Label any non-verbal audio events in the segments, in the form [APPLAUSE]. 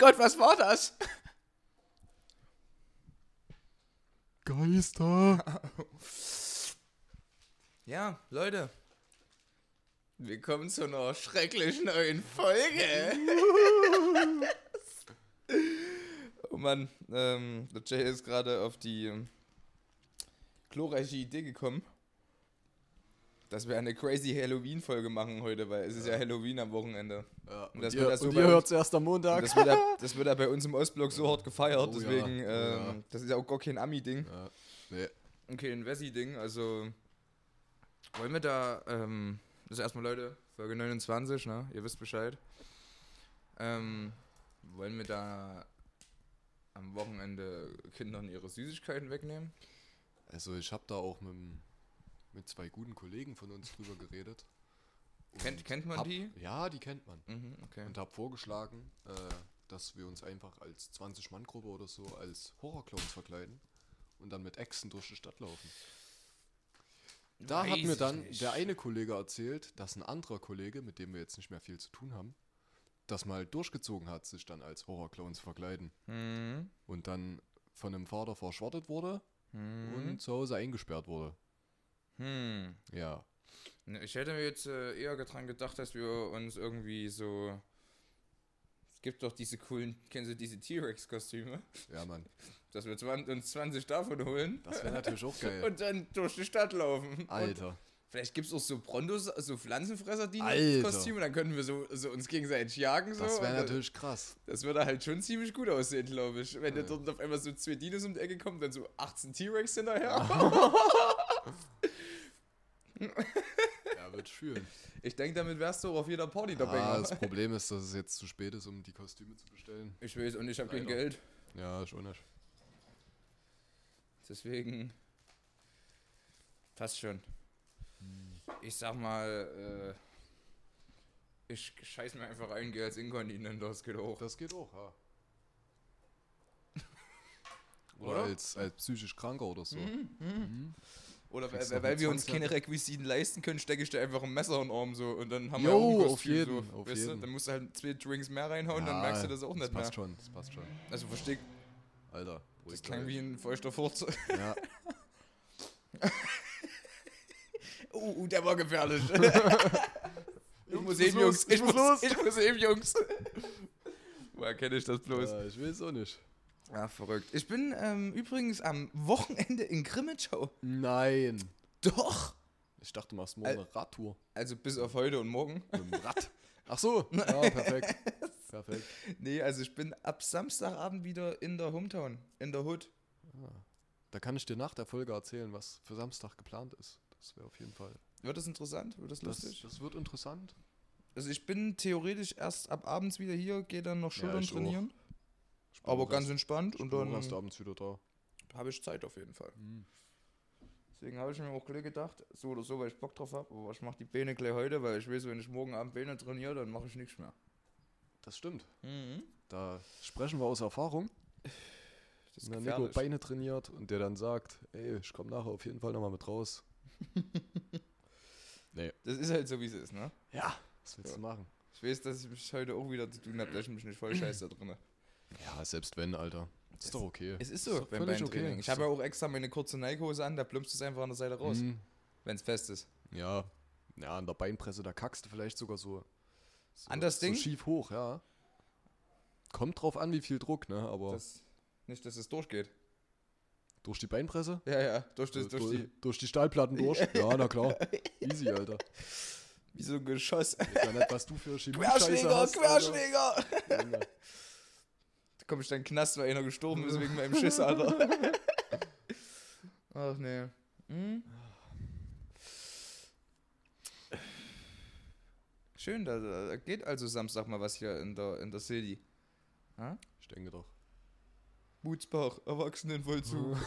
Gott, was war das? Geister. Ja, Leute. Willkommen zu einer schrecklich neuen Folge. oh Mann, ähm, der Jay ist gerade auf die ähm, glorreiche Idee gekommen, dass wir eine crazy Halloween-Folge machen heute, weil es ist ja Halloween am Wochenende. Ja, Und und, das ihr, wird das so und hört es erst am Und Montag. das wird, ja, das [LAUGHS] wird ja bei uns im Ostblock so hart gefeiert, Oh ja, deswegen, oh ähm, ja. das ist ja auch gar kein Ami-Ding. Ja. Nee. Okay, ein Wessi-Ding, also wollen wir da, ähm, also erstmal Leute, Folge 29, ne, ihr wisst Bescheid. Ähm, wollen wir da am Wochenende Kindern ihre Süßigkeiten wegnehmen? Also ich habe da auch mit, dem- mit zwei guten Kollegen von uns drüber geredet. Kennt, kennt man hab, die? Ja, die kennt man. Mhm, okay. Und habe vorgeschlagen, äh, dass wir uns einfach als 20-Mann-Gruppe oder so als Horrorclowns verkleiden und dann mit Echsen durch die Stadt laufen. Da hat Weiß mir ich dann nicht. der eine Kollege erzählt, dass ein anderer Kollege, mit dem wir jetzt nicht mehr viel zu tun haben, das mal durchgezogen hat, sich dann als Horrorclowns verkleiden. Mhm. Und dann von einem Vater verschrottet wurde Mhm. und zu Hause eingesperrt wurde. Hm. Ja. Ne, Ich hätte mir jetzt äh, eher dran gedacht, dass wir uns irgendwie so. Es gibt doch diese coolen, kennen Sie diese T-Rex-Kostüme? Ja, Mann. Dass wir 20, uns 20 davon holen Das wäre natürlich auch geil. [LAUGHS] und dann durch die Stadt laufen. Und Alter. vielleicht gibt es auch so Brontos, so Pflanzenfresser, die. Kostüme, dann können wir so, so uns gegenseitig jagen. So, Das wäre und natürlich krass. Das würde halt schon ziemlich gut aussehen, glaube ich. Wenn Ja. da dort auf einmal so zwei Dinos um die Ecke kommen, dann so 18 T-Rex hinterher. [LAUGHS] [LAUGHS] Ja, wird fühlen. Ich denke, damit wärst du auch auf jeder Party dabei. Ah, ne? das Problem ist, dass es jetzt zu spät ist, um die Kostüme zu bestellen. Ich weiß und ich habe kein. Geld. Ja, schon nicht. Deswegen passt schon. Ich sag mal, äh, ich scheiß mir einfach ein, gehe als Inkontinent, das geht auch. Das geht auch, ja. [LAUGHS] Oder? Oder, als, als psychisch Kranker oder so. Oder weil, Kriegst weil, weil wir uns keine Requisiten leisten können, stecke ich dir einfach ein Messer in den Arm so und dann haben wir Jo, auch ein auf jeden, so. auf weißt Du? jeden. Dann musst du halt zwei Drinks mehr reinhauen, dann merkst du das auch das nicht mehr. passt schon, das passt schon. Also versteck, Alter, das klang wie ein feuchter Furz. Ja, [LAUGHS] Oh, uh, der war gefährlich. [LAUGHS] ich muss muss eben, Jungs. ich Ich muss muss, los. ich muss eben, Jungs. [LAUGHS] Woher kenne ich das bloß? äh, ich weiß auch nicht. Ja, verrückt. Ich bin ähm, übrigens am Wochenende in Grimmitschau. Nein. Doch. Ich dachte, du machst morgen eine Radtour. Also bis auf heute und morgen. Mit dem Rad. Ach so, [LAUGHS] ja, perfekt. Perfekt. Nee, also ich bin ab Samstagabend wieder in der Hometown, in der Hood. Da kann ich dir nach der Folge erzählen, was für Samstag geplant ist. Das wäre auf jeden Fall. Wird das interessant? Wird das Das, lustig? das wird interessant. Also ich bin theoretisch erst ab abends wieder hier, gehe dann noch Ja, Schultern auch. trainieren. Aber ganz entspannt und dann erst abends wieder da. habe ich Zeit auf jeden Fall. Mhm. Deswegen habe ich mir auch gleich gedacht, so oder so, weil ich Bock drauf habe, aber ich mache die Beine gleich heute, weil ich weiß, wenn ich morgen Abend Beine trainiere, dann mache ich nichts mehr. Das stimmt. Mhm. Da sprechen wir aus Erfahrung. Das ist Wenn der Nico. Beine trainiert und der dann sagt, ey, ich komme nachher auf jeden Fall nochmal mit raus. [LAUGHS] nee. Das ist halt so, wie es ist, ne? Ja. Was willst Ja. du machen? Ich weiß, dass ich mich heute auch wieder zu tun habe, dass ich mich nicht voll scheiße da drin. Ja, selbst wenn, Alter. Ist doch okay. Es ist Ist so doch beim völlig Beintraining. okay. Ich habe ja auch extra meine kurze Nike-Hose an, da plumpst es einfach an der Seite raus, Mhm. wenn es fest ist. Ja. Ja, an der Beinpresse, da kackst du vielleicht sogar so. so An das so Ding? schief hoch, ja. Kommt drauf an, wie viel Druck, ne? Aber Das, nicht, dass es durchgeht. durch die Beinpresse? Ja, ja, durch, das, Du- durch die, durch die Stahlplatten [LAUGHS] durch? ja, na klar. Easy, Alter. wie so ein Geschoss. Ich weiß nicht, was du für chemie [LAUGHS] Querschläger, hast, Querschläger! Komme ich dann in den Knast, weil einer gestorben ist wegen meinem Schiss, Alter. Ach nee. Hm? Schön, da, da geht also Samstag mal was hier in der, in der City. Ha? Ich denke doch. Butzbach, Erwachsenenvollzug. [LAUGHS]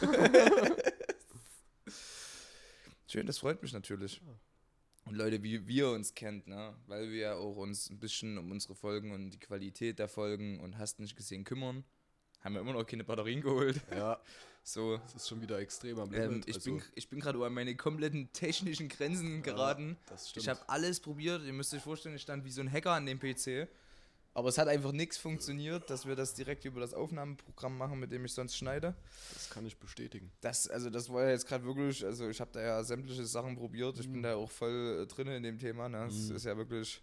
Schön, das freut mich natürlich. Und Leute, wie wir uns kennt, ne? Weil wir ja auch uns ein bisschen um unsere Folgen und die Qualität der Folgen und hast nicht gesehen kümmern, haben wir immer noch keine Batterien geholt. Ja, [LAUGHS] So, das ist schon wieder extrem am ähm, Limit. ich, also, bin, ich bin gerade an meine kompletten technischen Grenzen geraten. das stimmt. Ich habe alles probiert. Ihr müsst euch vorstellen, ich stand wie so ein Hacker an dem PC. Aber es hat einfach nichts funktioniert, dass wir das direkt über das Aufnahmeprogramm machen, mit dem ich sonst schneide. Das kann ich bestätigen. Das, also das war ja jetzt gerade wirklich, also ich habe da ja sämtliche Sachen probiert. Ich bin da auch voll äh, drin in dem Thema. Ne? Es Mhm. ist ja wirklich.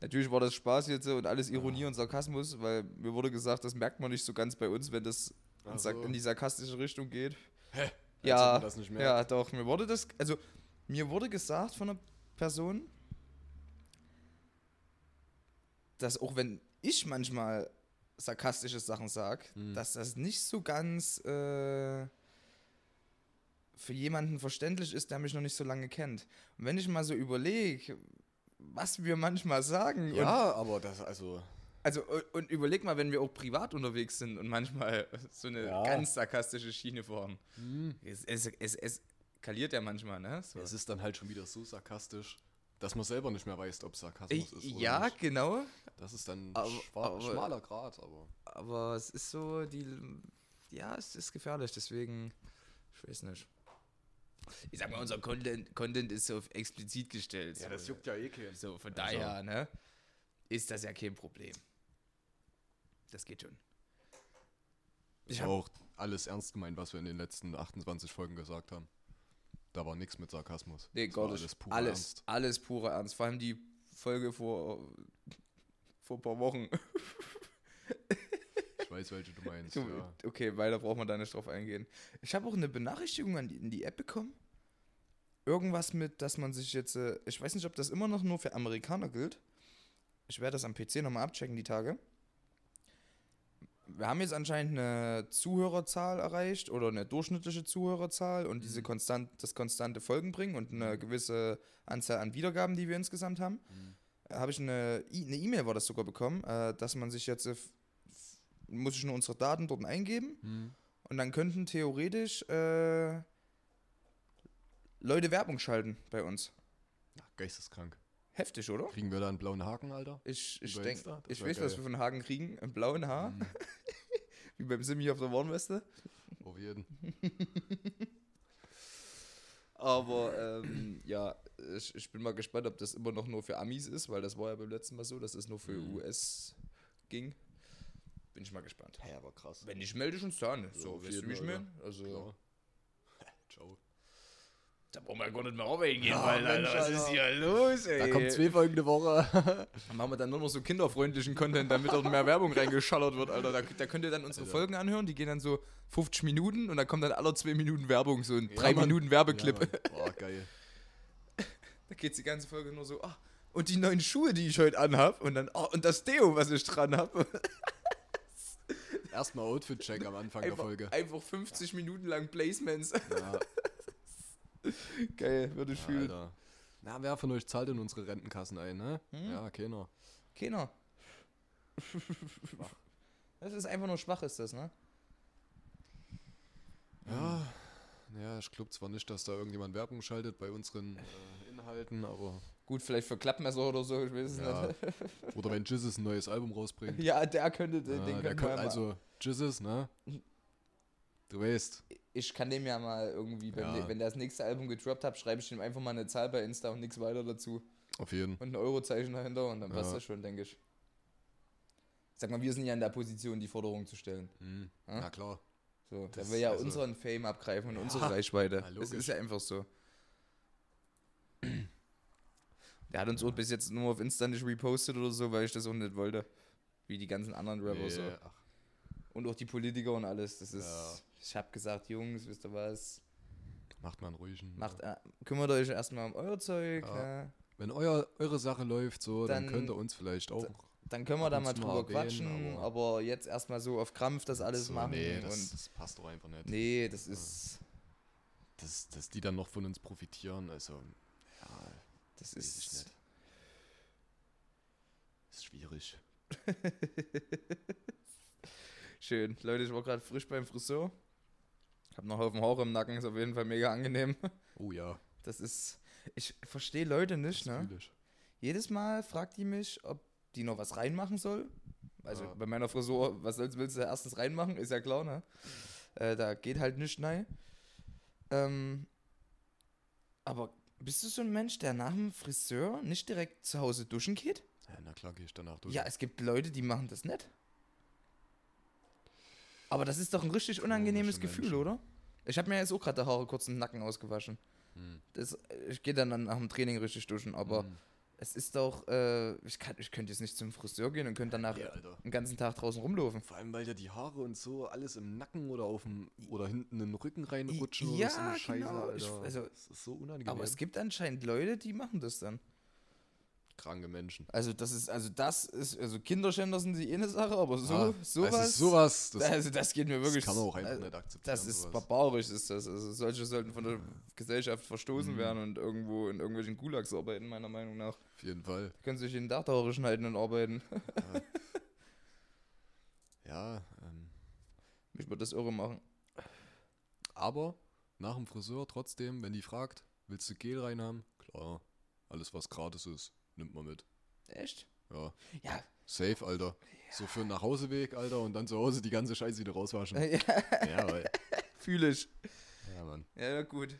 Natürlich war das Spaß jetzt und alles Ironie und Sarkasmus, weil mir wurde gesagt, das merkt man nicht so ganz bei uns, wenn das so. in die sarkastische Richtung geht. Hä? Ja, das ja, doch. Mir wurde das, also mir wurde gesagt von einer Person, dass auch wenn ich manchmal sarkastische Sachen sage, Hm. dass das nicht so ganz äh, für jemanden verständlich ist, der mich noch nicht so lange kennt. Und wenn ich mal so überlege, was wir manchmal sagen, Ja, aber das, also. also und, überleg mal, wenn wir auch privat unterwegs sind und manchmal [LAUGHS] so eine Ja. ganz sarkastische Schiene fahren. Hm. Es, es, es, es eskaliert ja manchmal, ne? So. Es ist dann halt schon wieder so sarkastisch, dass man selber nicht mehr weiß, ob es Sarkasmus ist. Oder ja, nicht. genau. Das ist dann Aber- aber- schmaler Grad, aber. Aber es ist so, die. Ja, es ist gefährlich, deswegen. Ich weiß nicht. Ich sag mal, unser Content, Content ist so explizit gestellt. so, ja eh keinen. So, von Also- daher, ne? Ist das ja kein Problem. Das geht schon. Ich habe hab- auch alles ernst gemeint, was wir in den letzten 28 Folgen gesagt haben. Da war nichts mit Sarkasmus. Nee, nicht. Alles pure alles, Ernst. alles pure Ernst. Vor allem die Folge vor, vor ein paar Wochen. [LAUGHS] Ich weiß, welche du meinst. Ja. Okay, weiter braucht man da nicht drauf eingehen. Ich habe auch eine Benachrichtigung an die, in die App bekommen. Irgendwas mit, dass man sich jetzt, äh, ich weiß nicht, ob das immer noch nur für Amerikaner gilt. Ich werde das am PC nochmal abchecken, die Tage. Wir haben jetzt anscheinend eine Zuhörerzahl erreicht oder eine durchschnittliche Zuhörerzahl und diese konstant, das konstante Folgen bringen und eine gewisse Anzahl an Wiedergaben, die wir insgesamt haben. Äh, Habe ich eine E-Mail war das sogar bekommen, äh, dass man sich jetzt äh, muss ich nur unsere Daten dort eingeben Hm. und dann könnten theoretisch äh, Leute Werbung schalten bei uns. Ach, geisteskrank. Heftig, oder? Kriegen wir da einen blauen Haken, Alter? Ich, ich denke, ich weiß, was geil. wir von Hagen kriegen. Im blauen Haar, Hm. [LAUGHS] wie beim Simi auf der Warnweste. Auf jeden. [LAUGHS] Aber ähm, ja, ich, ich bin mal gespannt, ob das immer noch nur für Amis ist, weil das war ja beim letzten Mal so, dass es nur für Mhm. US ging. Bin ich mal gespannt. Ja, aber krass. Wenn nicht, melde ich uns dann. So, auf weißt du, ich Fall, meine? Also. Ciao. Da brauchen wir gar nicht mehr arbeiten gehen, Ja, weil, Mensch, Alter, was ist Alter. hier los, ey? Da kommt zwei Folgen eine Woche. [LAUGHS] Dann machen wir dann nur noch so kinderfreundlichen Content, damit dort mehr Werbung reingeschallert wird, Alter. Da, da könnt ihr dann unsere Alter. Folgen anhören, die gehen dann so 50 Minuten und dann kommt dann alle zwei Minuten Werbung, so ein Ja, 3 Mann. Minuten Werbeclip. Ja. [LAUGHS] Boah, geil. Da geht die ganze Folge nur so, ah, und die neuen Schuhe, die ich heute anhab und dann, oh, und das Deo, was ich dran habe. Erstmal Outfit-Check am Anfang der Einfach, Folge. einfach 50 Minuten lang Placements. Ja, [LAUGHS] Geil, würde ich fühlen. Alter. Na, wer von euch zahlt in unsere Rentenkassen ein, ne? Hm? Ja, keiner. Keiner. [LAUGHS] Das ist einfach nur schwach, ist das, ne? Ja, ja, ich glaube zwar nicht, dass da irgendjemand Werbung schaltet bei unseren äh, Inhalten, aber. Gut, vielleicht für Klappmesser oder so, ich weiß es Ja. nicht. Oder wenn Jizzes ein neues Album rausbringt. [LAUGHS] Ja, der könnte, den, Ja, den mal- also, Jizzes, ne? Du weißt. Ich kann dem ja mal irgendwie, wenn, Ja. der, wenn der das nächste Album gedroppt hat, schreibe ich dem einfach mal eine Zahl bei Insta und nichts weiter dazu. Auf jeden. Und ein Eurozeichen dahinter und dann passt Ja. das schon, denke ich. Sag mal, wir sind ja in der Position, die Forderung zu stellen. Mhm. Ja? Na klar. So, Das der will ja also- unseren Fame abgreifen und Ja. [LAUGHS] unsere Reichweite. Ja, das ist ja einfach so. Der hat uns auch bis jetzt nur auf Insta nicht repostet oder so, weil ich das auch nicht wollte. Wie die ganzen anderen Rapper so. Nee, ach, Und auch die Politiker und alles. Das ist. Ja. Ich hab gesagt, Jungs, wisst ihr was? macht man ruhigen. Macht, äh, kümmert euch erstmal um euer Zeug. Ja. Ne? Wenn euer, eure Sache läuft so, dann, Dann- könnt ihr uns vielleicht auch. Dann können wir da mal drüber mal erwähnen, quatschen, aber, aber- jetzt erstmal so auf Krampf das alles so, machen. Nee, das, das passt doch einfach nicht. nee, das ist. Dass, dass die dann noch von uns profitieren, also. Ja, Das weiß ich ist. nicht. Ist schwierig. [LAUGHS] Schön. Leute, ich war gerade frisch beim Friseur. Hab noch einen Haufen Haare im Nacken, ist auf jeden Fall mega angenehm. Oh ja, Das ist. Ich verstehe Leute nicht, ne? fühl ich. Jedes Mal fragt die mich, ob die noch was reinmachen soll. Also Ja. bei meiner Frisur, was sollst, willst du erstens reinmachen? Ist ja klar, ne? Äh, da geht halt nichts rein. Ähm, aber bist du so ein Mensch, der nach dem Friseur nicht direkt zu Hause duschen geht? Ja, na klar, gehe ich danach durch. Ja, es gibt Leute, die machen das nicht. Aber das ist doch ein richtig unangenehmes Gefühl, Menschen. oder? Ich habe mir jetzt auch gerade die Haare kurz im Nacken ausgewaschen. Hm. Das, ich gehe dann nach dem Training richtig duschen, aber Hm. es ist doch, äh, ich, kann, ich könnte jetzt nicht zum Friseur gehen und könnte danach Ja, den ganzen Tag draußen rumlaufen. Vor allem, weil ja die Haare und so alles im Nacken oder auf dem oder hinten in den Rücken reinrutschen Ja, oder so eine Scheiße, genau. Ich- also- das ist so unangenehm. Aber es gibt anscheinend Leute, die machen das dann. Kranke Menschen. Also das ist, also das ist, also Kinderschänder sind die eine Sache, aber so, Ah, sowas, Also sowas, das, [LAUGHS] also das geht mir wirklich. das kann man auch einfach also, nicht akzeptieren. Das ist sowas. barbarisch, ist das. Also solche sollten von der Gesellschaft verstoßen Mhm. werden und irgendwo in irgendwelchen Gulags arbeiten, meiner Meinung nach. Auf jeden Fall. Können sich jeden Tag Haare schneiden und arbeiten. [LAUGHS] Ja, ähm, Mich würde das irre machen. aber nach dem Friseur trotzdem, wenn die fragt, willst du Gel rein haben? Klar, alles was gratis ist, nimmt man mit. Echt? Ja, Ja. safe, Alter. So für einen Nachhauseweg, Alter, und dann zu Hause die ganze Scheiße wieder rauswaschen. [LAUGHS] ja ja, weil, [LAUGHS] Fühle ich. ja, Mann. Ja, ja, gut.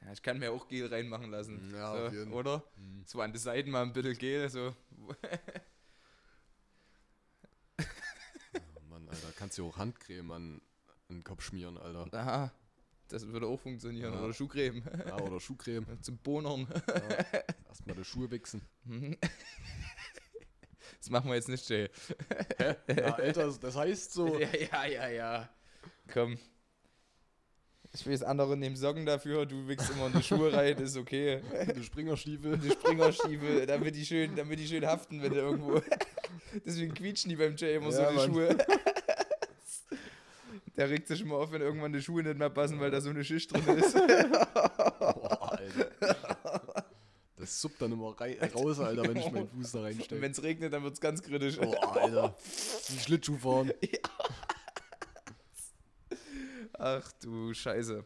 Ja, ich kann mir auch Gel reinmachen lassen. Ja, so. Oder? Hm. So an die Seiten mal ein bisschen Gel, so. [LAUGHS] Oh Mann, Alter, kannst du auch Handcreme an, an den Kopf schmieren, Alter. Aha. Das würde auch funktionieren. Ja. Oder Schuhcreme. Ja, oder Schuhcreme. [LAUGHS] Zum Bonern. Ja. Erstmal die Schuhe wichsen. [LAUGHS] Das machen wir jetzt nicht, Jay. Ja, Alter, das heißt so. [LAUGHS] Ja, ja, ja, ja. Komm. Ich weiß, andere nehmen Socken dafür, du wickst immer in die Schuhe rein, ist okay. Die Springerstiefel. Die Springerstiefel, damit die schön, damit die schön haften, wenn du irgendwo. Deswegen quietschen die beim Jay immer so Ja, die Mann. Schuhe. Der regt sich immer auf, wenn irgendwann die Schuhe nicht mehr passen, weil da so eine Schicht drin ist. [LAUGHS] Boah, Alter. Das suppt dann immer rei raus, Alter, wenn ich meinen Fuß da Und reinstecke. wenn es regnet, dann wird es ganz kritisch. Boah, Alter. Wie Schlittschuh fahren. [LAUGHS] Ach du Scheiße.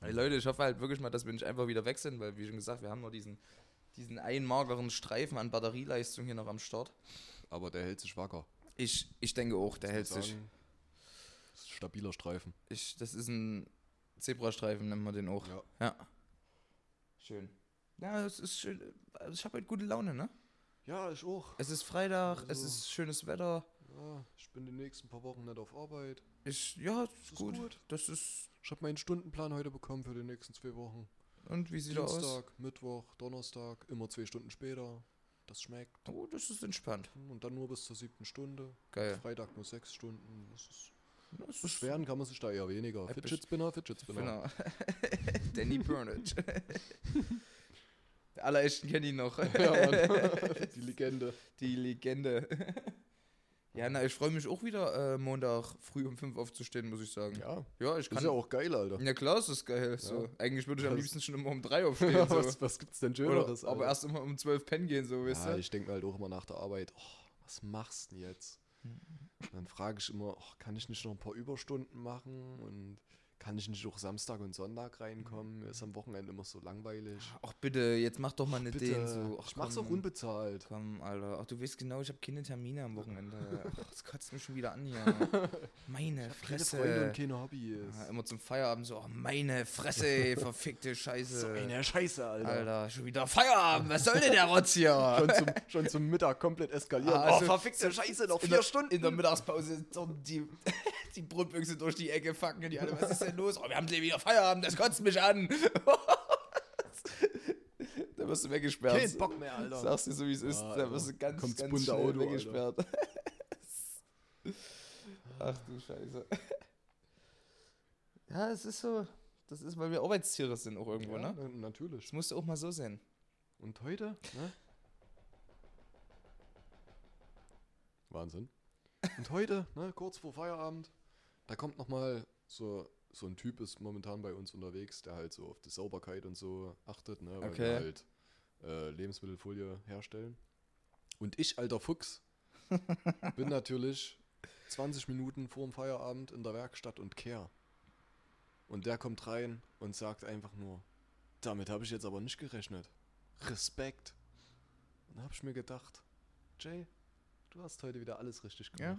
Hey Leute, ich hoffe halt wirklich mal, dass wir nicht einfach wieder weg sind, weil, wie schon gesagt, wir haben noch diesen, diesen einen mageren Streifen an Batterieleistung hier noch am Start. Aber der hält sich wacker. Ich, ich denke auch, der hält sich. sagen. Das stabiler Streifen. Ich, das ist ein Zebrastreifen, nennen wir den auch. Ja. Ja. Schön. Ja, es ist schön. Also ich habe halt gute Laune, ne? Ja, ich auch. Es ist Freitag, es Also- ist schönes Wetter. Ja, ich bin die nächsten paar Wochen nicht auf Arbeit. Ich, ja, ist ist gut. gut. Das ist. Ich habe meinen Stundenplan heute bekommen für die nächsten zwei Wochen. Und wie sieht er aus? Dienstag, Mittwoch, Donnerstag, immer zwei Stunden später. Das schmeckt. Oh, das ist entspannt. Und dann nur bis zur siebten Stunde. Geil. Freitag nur sechs Stunden. Das Das ist beschweren kann man sich da eher weniger. Fidget Spinner, Fidget Spinner. Genau. [LAUGHS] Danny Burnage. Der allerechten kenne ich noch. [LAUGHS] Ja. [LAUGHS] Die Legende. Die Legende. Ja, na, ich freue mich auch wieder, äh, Montag früh um 5 aufzustehen, muss ich sagen. Ja, Ja, ich kann. ist ja auch geil, Alter. Ja, klar, ist das geil. So. Ja. Eigentlich würde ich am liebsten schon immer um 3 aufstehen. Ja, so. was, was gibt's denn Oder, Schöneres? aber erst immer um 12 pennen gehen, so, weißt ja, du? ich denke halt auch immer nach der Arbeit, oh, was machst du denn jetzt? Mhm. Dann frage ich immer, oh, kann ich nicht noch ein paar Überstunden machen und kann ich nicht auch Samstag und Sonntag reinkommen? Mhm. Ist am Wochenende immer so langweilig. Ach, bitte, jetzt mach doch mal nicht Bitte, so. Ach, ich mach's komm. auch unbezahlt. Komm, Alter. Ach, du weißt genau, ich habe keine Termine am Wochenende. [LAUGHS] Ach, das kotzt mich schon wieder an hier. [LAUGHS] Meine Keine Fresse. Freunde und keine Hobbys. Ja, immer zum Feierabend so, oh, meine Fresse, ey, [LAUGHS] verfickte Scheiße. so eine Scheiße, Alter. Alter, schon wieder Feierabend, was soll denn der Rotz hier? Schon, zum, schon zum Mittag komplett eskaliert. Ah, also- oh, verfickte Scheiße, noch vier der, Stunden. In der Mittagspause die, die Brotbüchse durch die Ecke facken und die alle, was ist denn los? Oh, wir haben gleich wieder Feierabend, das kotzt mich an. [LAUGHS] da wirst du weggesperrt. Kein Bock mehr, Alter. Sagst du so, wie es ist, Ah, da wirst du ganz, Kommt's ganz schnell Auto, weggesperrt. [LAUGHS] Ach du Scheiße. [LAUGHS] Ja, es ist so, das ist, weil wir Arbeitstiere sind auch irgendwo, ja, ne? na- natürlich. Das musst du auch mal so sehen. Und heute, ne? Wahnsinn. Und heute, ne, kurz vor Feierabend, da kommt nochmal so, so ein Typ ist momentan bei uns unterwegs, der halt so auf die Sauberkeit und so achtet, ne, weil Okay. wir halt äh, Lebensmittelfolie herstellen. Und ich, alter Fuchs, [LAUGHS] bin natürlich 20 Minuten vor dem Feierabend in der Werkstatt und kehr. Und der kommt rein und sagt einfach nur, damit habe ich jetzt aber nicht gerechnet. Respekt. Und da habe ich mir gedacht, Jay, du hast heute wieder alles richtig Ja.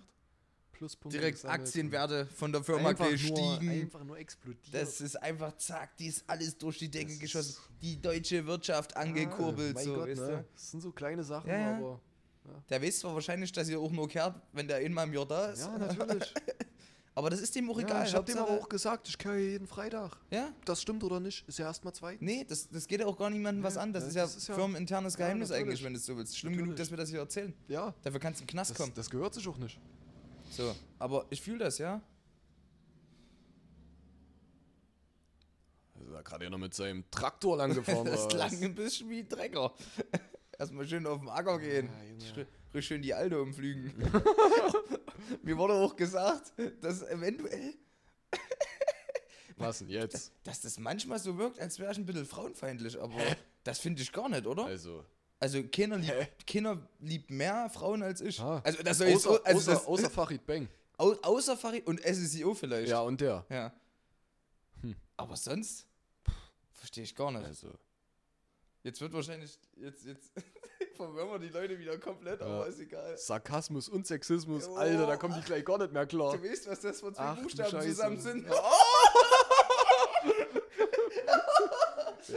Pluspunkte direkt gesammelt Aktienwerte von der Firma einfach gestiegen. Nur, einfach nur explodiert. Das ist einfach zack, die ist alles durch die Decke Das geschossen. Die deutsche Wirtschaft angekurbelt, mein so, Gott, weißt ne? Das sind so kleine Sachen, Ja, ja. aber. du? Der weiß zwar wahrscheinlich, dass ihr auch nur kehrt, wenn der einmal im Jahr da ist. Ja, natürlich. [LAUGHS] Aber das ist dem auch ja, egal. ich hab dem aber auch gesagt, ich kehre jeden Freitag. Ja? Das stimmt oder nicht, ist ja erstmal zwei. Nee, das, das geht ja auch gar niemandem was an. Das ja, ist ja das ist ja- firmeninternes Ja, Geheimnis eigentlich, wenn du es so willst. Schlimm genug, Natürlich. dass wir das hier erzählen. Ja, Dafür kannst du den Knast das, kommen. das gehört sich auch nicht. So, aber ich fühle das, ja. Ist er gerade noch mit seinem Traktor lang gefahren. [LAUGHS] Das klang ein bisschen wie ein Drecker. [LAUGHS] Erstmal schön auf den Acker gehen. Ja, Richtig schön die Alte umflügen. [LAUGHS] Mir wurde auch gesagt, dass eventuell, Was denn jetzt? dass das manchmal so wirkt, als wäre ich ein bisschen frauenfeindlich, aber das finde ich gar nicht, oder? Also, Also keiner Hä? liebt, keiner liebt mehr Frauen als ich. Ah. Also das soll jetzt außer, so, also außer, das, außer Farid Bang. au, außer Farid und SSIO vielleicht. Ja, und der. Ja. Hm. Aber sonst verstehe ich gar nicht. Also, Jetzt wird wahrscheinlich, jetzt, jetzt [LAUGHS] verwirren wir die Leute wieder komplett, Ja. aber ist egal. Sarkasmus und Sexismus, Jo. Alter, da kommen die gleich gar nicht mehr klar. Du weißt, was das für zwei Buchstaben zusammen sind.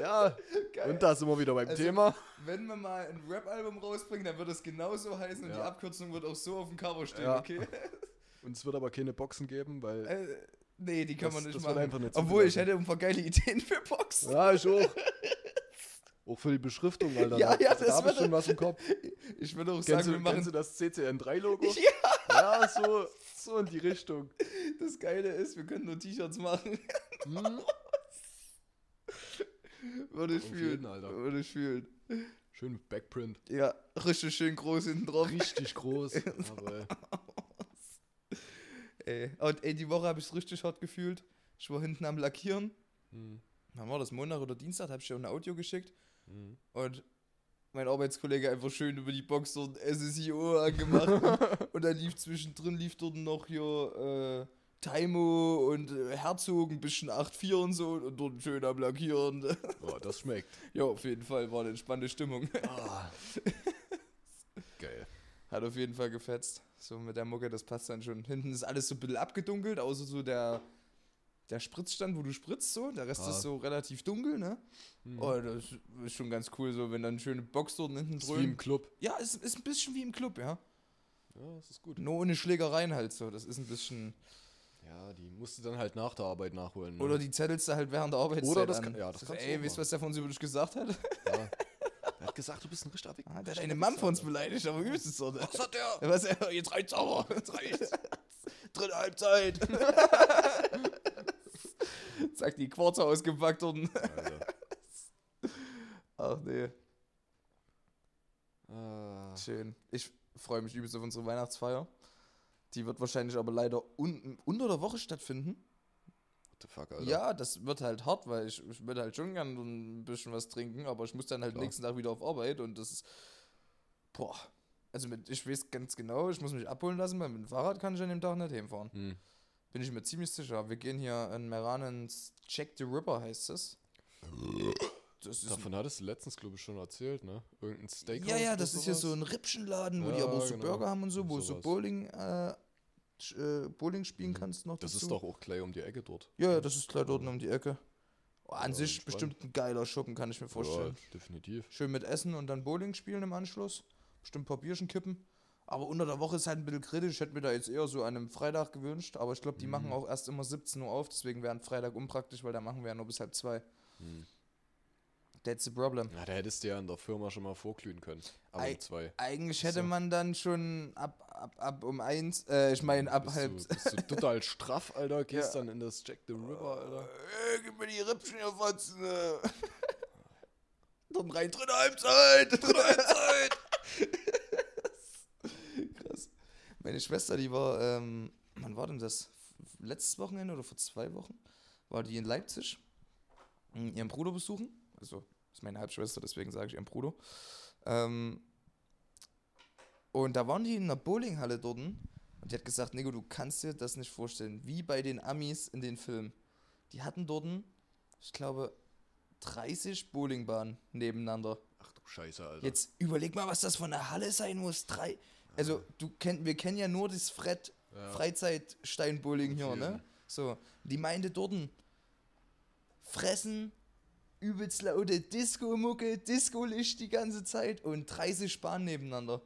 Ja, [LAUGHS] Geil. und da sind wir wieder beim Also- Thema. Wenn wir mal ein Rap-Album rausbringen, dann wird es genauso heißen und Ja. die Abkürzung wird auch so auf dem Cover stehen, Ja. okay? [LAUGHS] Und es wird aber keine Boxen geben, weil. Äh, nee, die kann Das- man nicht machen. einfach nicht Obwohl, ich hätte ein paar geile Ideen für Boxen. Ja, ich auch. [LAUGHS] Auch für die Beschriftung, Alter. Ja, da, ja, da habe ich schon was im Kopf. Ich würde auch Kennst sagen, du, wir machen das CCN3-Logo? Ja, Ja, so, so in die Richtung. das Geile ist, wir können nur T-Shirts machen. Hm? Würde ich fühlen. Würde ich fühlen. Schön mit Backprint. Ja, richtig schön groß hinten drauf. Richtig groß. [LAUGHS] Aber Ey, und ey, die Woche habe ich es richtig hart gefühlt. Ich war hinten am Lackieren. hm, Wann war das? Montag oder Dienstag? Habe ich dir ein Audio geschickt. hm. Und mein Arbeitskollege einfach schön über die Box dort SSIO angemacht. [LAUGHS] und dann lief zwischendrin lief dort noch hier äh, Taimo und äh, Herzog ein bisschen 8-4 und so. Und dort schön am Lackieren. [LAUGHS] Boah, das schmeckt. ja, auf jeden Fall war eine entspannte Stimmung. Ah. [LAUGHS] Geil. Hat auf jeden Fall gefetzt. So mit der Mucke, das passt dann schon. Hinten ist alles so ein bisschen abgedunkelt, außer so der, der Spritzstand, wo du spritzt so. Der Rest Ah. ist so relativ dunkel, ne? Hm. Oh, das ist schon ganz cool, so wenn dann eine schöne Box dort hinten ist wie im drüben. Club. Ja, es ist ein bisschen wie im Club, ja. Ja, das ist gut. Nur ohne Schlägereien halt so. Das ist ein bisschen. Ja, die musst du dann halt nach der Arbeit nachholen. Ne? Oder die zettelst du halt während der Arbeitszeit Oder das an. kann- ja, das So, kannst Ey, weißt du, was der von uns über dich gesagt hat? ja. [LAUGHS] Er hat gesagt, du bist ein richtiger Wick. Ah, der hat eine Mom von uns beleidigt, aber übelst es so. Was hat der? Was, jetzt reicht's aber. Jetzt reicht's. Dritte Halbzeit. [LAUGHS] Zack, die Quarzer ausgepackt und. Alter. Ach nee, Ah. schön. Ich freue mich übelst auf unsere Weihnachtsfeier. Die wird wahrscheinlich aber leider un unter der Woche stattfinden. What the fuck, Alter. Ja, das wird halt hart, weil ich, ich würde halt schon gern so ein bisschen was trinken, aber ich muss dann halt Klar. nächsten Tag wieder auf Arbeit und das ist. Boah. Also mit, ich weiß ganz genau, ich muss mich abholen lassen, weil mit dem Fahrrad kann ich an dem Tag nicht hinfahren. Hm. Bin ich mir ziemlich sicher. Wir gehen hier in Meran ins Check the Ripper, heißt es. [LAUGHS] Das ist Davon hattest du letztens, glaube ich, schon erzählt, ne? Irgendein Steakhouse ja, ja, das ist hier sowas? so ein Rippchenladen, wo die Ja, aber auch so genau. Burger haben und so, Und wo du so. Bowling, äh, äh, Bowling spielen Mhm. kannst noch Das dazu. ist doch auch gleich um die Ecke dort. Ja, ja, das ist gleich dort um die Ecke. Oh, an Ja, sich entspannt. bestimmt ein geiler Schuppen, kann ich mir vorstellen. Ja, definitiv. Schön mit Essen und dann Bowling spielen im Anschluss. Bestimmt Bierchen kippen. Aber unter der Woche ist halt ein bisschen kritisch. Ich hätte mir da jetzt eher so an einem Freitag gewünscht. Aber ich glaube, die machen Mhm. auch erst immer 17 Uhr auf. Deswegen wäre ein Freitag unpraktisch, weil da machen wir ja nur bis halb zwei. Hm. That's the problem. Ja, da hättest du ja in der Firma schon mal vorglühen können. Aber Ei- um zwei. Eigentlich hätte So. man dann schon ab, ab, ab um eins, äh, ich meine ab bist halb. Du, bist du total straff, Alter. Gehst Ja. dann in das Jack the River, Alter. Äh, gib mir die Rippchen hier, Fotzen. [LAUGHS] Dann rein, dritte Halbzeit, dritte Halbzeit. [LAUGHS] Krass. Meine Schwester, die war, ähm, wann war denn das? Letztes Wochenende oder vor zwei Wochen? War die in Leipzig, m, ihren Bruder besuchen. Also, ist meine Halbschwester, deswegen sage ich ihren Bruder. Ähm, und da waren die in einer Bowlinghalle dort. Und die hat gesagt, Nico, du kannst dir das nicht vorstellen. Wie bei den Amis in den Filmen. Die hatten dort, ich glaube, 30 Bowlingbahnen nebeneinander. Ach du Scheiße, Alter. Jetzt überleg mal, was das von der Halle sein muss. Drei. Also, du kenn, wir kennen ja nur das Fred Ja. Freizeitsteinbowling hier, ne? So, die meinte dort fressen, übelst laute Disco-Mucke, Disco-Licht die ganze Zeit und 30 Bahnen nebeneinander.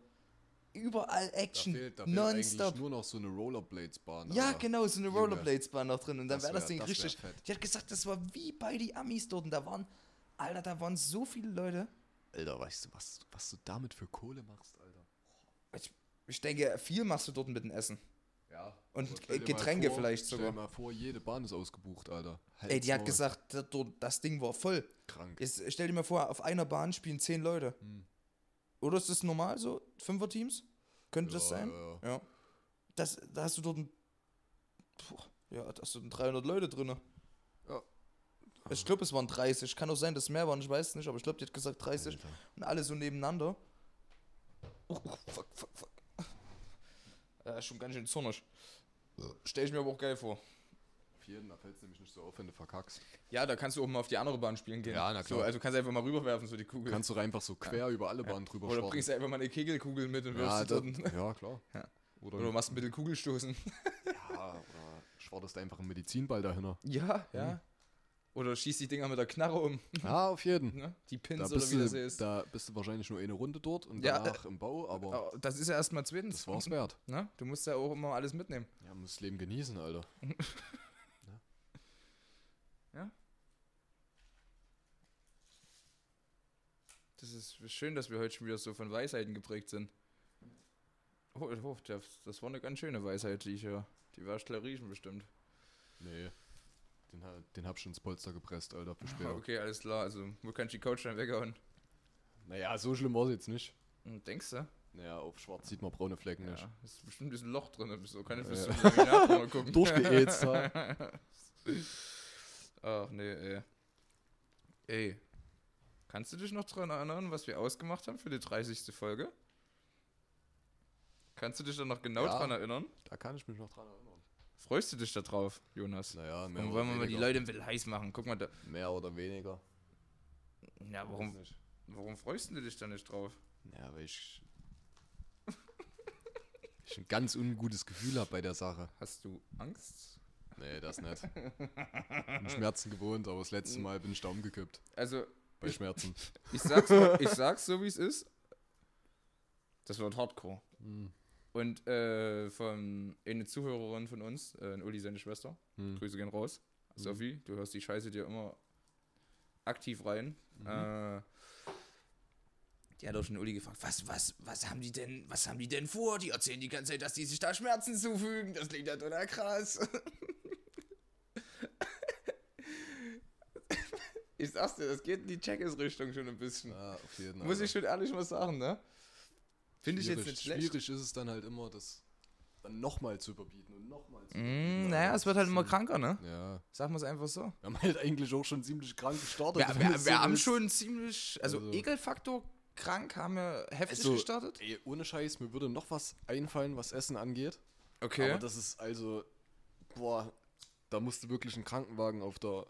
Überall Da Action, fehlt, da fehlt nonstop. nur noch so eine Rollerblades-Bahn. Ja, genau, so eine Rollerblades-Bahn noch drin. Und dann wäre das Ding wär richtig. Die hat gesagt, das war wie bei die Amis dort. Und da waren, Alter, da waren so viele Leute. Alter, weißt du, was, was du damit für Kohle machst, Alter? Ich, ich denke, viel machst du dort mit dem Essen. Ja. Und stell Getränke vor, vielleicht Stell sogar. dir mal vor, jede Bahn ist ausgebucht, Alter. Ey, Halt's die hat gesagt, das, das Ding war voll. Krank. Jetzt stell dir mal vor, auf einer Bahn spielen zehn Leute. Hm. Oder ist das normal so? Fünfer-Teams? Könnte das Ja, sein? ja, Ja. Das, da hast du dort ein. Puh, ja, da hast du 300 Leute drin. Ja. Ich glaube, es waren 30. Kann auch sein, dass es mehr waren, ich weiß nicht, aber ich glaube, die hat gesagt 30. Alter. Und alle so nebeneinander. Oh, oh, fuck, fuck, fuck. Ja, ist schon ganz schön zornig. Stell ich mir aber auch geil vor. Auf jeden, da fällt es nämlich nicht so auf, wenn du verkackst. Ja, da kannst du auch mal auf die andere Bahn spielen gehen. Ja, na So, klar. also kannst du einfach mal rüberwerfen, so die Kugel. Kannst du einfach so quer über alle Bahnen drüber Oder schwarten. bringst du einfach mal eine Kegelkugel mit und ja, wirfst da, sie dort. ja, klar. Ja. Oder, Oder machst ein bisschen Kugelstoßen. ja, oder schwartest einfach einen Medizinball dahinter. Ja, ja. Oder schießt die Dinger mit der Knarre um. Ja, auf jeden. [LAUGHS] Ne? Die Da Pins oder wie das du, ist. da bist du wahrscheinlich nur eine Runde dort und Ja, danach im Bau, aber das ist ja erstmal zweitens. das war's wert. Ne? Du musst ja auch immer alles mitnehmen. Ja, muss das Leben genießen, Alter. [LAUGHS] Das ist schön, dass wir heute schon wieder so von Weisheiten geprägt sind. Oh, oh, das, das war eine ganz schöne Weisheit, die ich ja. Die war riechen bestimmt. Nee. Den, den hab ich schon ins Polster gepresst, Alter, für Ja. später. Okay, alles klar. Also, wo kann ich die Couch dann weghauen? Naja, so schlimm war's jetzt nicht. Hm, Denkst du? Naja, auf schwarz sieht man braune Flecken nicht. Ja, ist bestimmt ein Loch drin. So kann ich Ja. fürs Laminat mal gucken. Durchgeätzt? [LAUGHS] Ach nee, ey. Ey. Kannst du dich noch daran erinnern, was wir ausgemacht haben für die 30. Folge? Kannst du dich da noch genau Ja. dran erinnern? Da kann ich mich noch dran erinnern. Freust du dich da drauf, Jonas? Naja, mehr Und wollen wir mal die. Leute ein bisschen heiß machen? Guck mal da. Mehr oder weniger. Ja, warum, warum freust du dich da nicht drauf? Ja, weil ich, [LAUGHS] ich ein ganz ungutes Gefühl habe bei der Sache. Hast du Angst? Nee, das nicht. Bin Schmerzen gewohnt, aber das letzte Mal bin ich da umgekippt. Also, Bei Schmerzen. ich sag's, ich [LAUGHS] sag's so, wie es ist. Das wird Hardcore. Hm. Und äh, von eine Zuhörerin von uns, äh, Uli, seine Schwester, Hm. Grüße gehen raus. Mhm. Sophie, du hörst die Scheiße dir immer aktiv rein. Mhm. Äh, die hat auch schon Uli gefragt, was, was, was haben die denn, was haben die denn vor? Die erzählen die ganze Zeit, dass die sich da Schmerzen zufügen. Das klingt ja total krass. [LAUGHS] ich sag's dir, das geht in die Checkers-Richtung schon ein bisschen. Jeden Muss ich schon ehrlich mal sagen, ne? Finde ich jetzt Schwierig- nicht schlecht. Schwierig ist es dann halt immer, das dann nochmal zu überbieten und nochmal zu Mm, überbieten. naja, Alter. es wird halt immer kranker, ne? Ja. Sagen wir es einfach so. Wir haben halt eigentlich auch schon ziemlich krank gestartet. Wir, wir, wir haben schon ziemlich, also, Also- Ekelfaktor krank haben wir heftig Also, gestartet. Ey, ohne Scheiß, mir würde noch was einfallen, was Essen angeht. Okay. Aber das ist also, boah, da musst du wirklich einen Krankenwagen auf der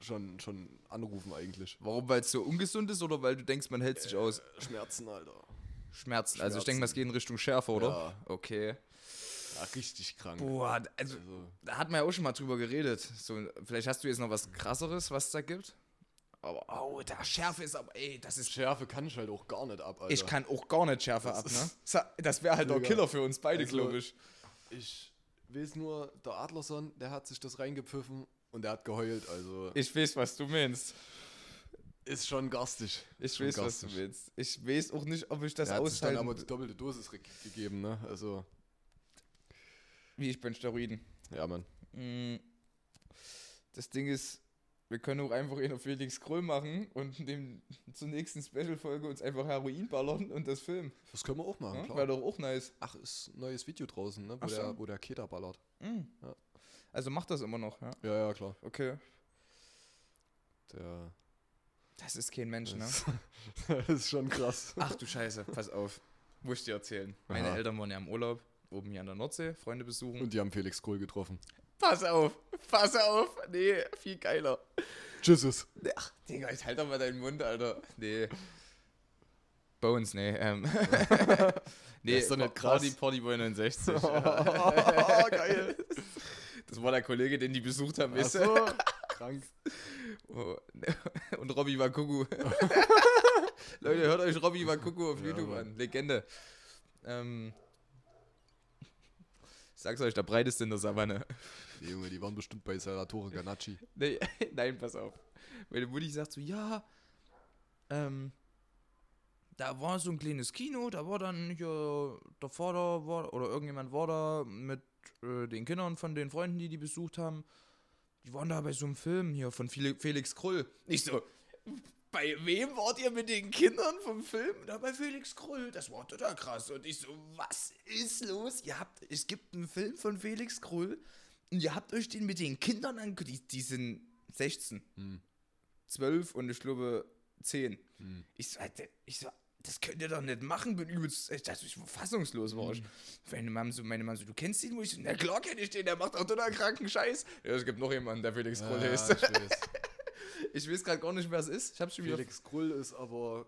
schon, schon anrufen eigentlich. Warum, weil es so ungesund ist oder weil du denkst, man hält sich aus? Äh, Schmerzen, Alter. Schmerzen. Also ich denke Schmerzen. mal, es geht in Richtung Schärfe, oder? Ja. Okay. Ja, richtig krank. Boah, also Also, da hat man ja auch schon mal drüber geredet. So, vielleicht hast du jetzt noch was krasseres, was es da gibt. Aber, oh, da Schärfe ist aber, ey, das ist. Schärfe kann ich halt auch gar nicht ab, Alter. Ich kann auch gar nicht Schärfe Das ab, ne? Das wäre halt Digga. Killer für uns beide, Also- glaube ich. Ich weiß nur, der Adlerson, der hat sich das reingepfiffen und der hat geheult, also Ich weiß, was du meinst. Ist schon garstig. Ich Schon weiß, was du garstig. willst. Ich weiß auch nicht, ob ich das dann aushalten aber die doppelte Dosis gegeben, ne? Also, wie ich bei Steroiden. ja, Mann. Mm, Das Ding ist, wir können auch einfach einen auf Felix Krull machen und dem zur nächsten Special-Folge uns einfach Heroin ballern und das filmen. Das können wir auch machen, Ja? klar. Wäre doch auch nice. Ach, ist ein neues Video draußen, ne? Wo, so. der, wo der Keter ballert. Mm. Ja. Also macht das immer noch, ja? Ja, ja, klar. Okay. Der, Das ist kein Mensch, ne? [LAUGHS] das, ist schon krass. Ach du Scheiße, pass auf. Muss ich dir erzählen. Meine Aha. Eltern waren ja im Urlaub, oben hier an der Nordsee, Freunde besuchen. Und die haben Felix Kohl getroffen. pass auf, pass auf. Nee, viel geiler. Tschüsses. Ach, Digga, jetzt halt doch mal deinen Mund, Alter. Nee. Uns, nee. Ähm. [LAUGHS] nee, ist doch nicht Party, krass. Partyboy 69. oh, geil. Das war der Kollege, den die besucht haben, Ach so, krank. [LAUGHS] Oh, [LAUGHS] Und Robby Wakuku. [LAUGHS] Leute, hört euch Robby Wakuku auf Ja, YouTube Mann. an. Legende. Ähm, ich sag's euch, der breiteste in der Savanne. Die Junge, die waren bestimmt bei Salvatore Ganacci. [LAUGHS] Nee, nein, pass auf. Meine Mutti sagt so, ja, ähm, da war so ein kleines Kino, da war dann hier der Vater war, oder irgendjemand war da mit äh, den Kindern von den Freunden, die die besucht haben. Die waren da bei so einem Film hier von Fel- Felix Krull. Ich so, bei wem wart ihr mit den Kindern vom Film? Da bei Felix Krull. Das war total krass. Und ich so, was ist los? Ihr habt, es gibt einen Film von Felix Krull und ihr habt euch den mit den Kindern angeguckt. Die, die sind 16, Hm. 12 und ich glaube 10. Hm. Ich so, ich so, das könnt ihr doch nicht machen. Bin übelst, ich dachte, ich war fassungslos war ich. Meine Mama so, meine Mama so, du kennst ihn? Wo ich so, na klar kenn ich den, der macht auch total kranken Scheiß. Ja, es gibt noch jemanden, der Felix Krull Ja, ist. ich weiß. [LAUGHS] Ich weiß gerade gar nicht, wer es ist. Ich hab's schon wieder. Felix Krull ist aber,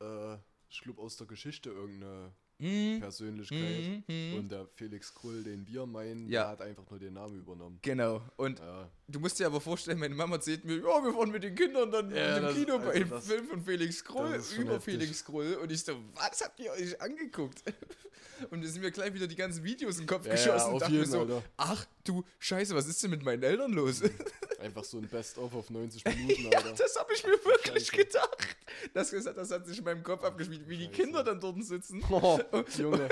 äh, glaube, aus der Geschichte irgendeine Mhm. Persönlichkeit. Mhm, mhm. Und der Felix Krull, den wir meinen, Ja. der hat einfach nur den Namen übernommen. Genau. Und Ja. du musst dir aber vorstellen, meine Mama erzählt mir, ja, wir waren mit den Kindern dann Ja, im das- Kino bei also dem das- Film von Felix Krull, über heftig. Felix Krull. Und ich so, was habt ihr euch angeguckt? [LAUGHS] Und da sind mir gleich wieder die ganzen Videos in den Kopf Ja, geschossen ja, und dachte mir so, Alter. ach du Scheiße, was ist denn mit meinen Eltern los? [LAUGHS] Einfach so ein Best-of auf 90 Minuten, [LAUGHS] ja, Alter. das habe ich mir wirklich Scheiße. gedacht. Das, das hat sich in meinem Kopf abgespielt, wie die Scheiße. Kinder dann dort sitzen. Oh, [LAUGHS] Junge,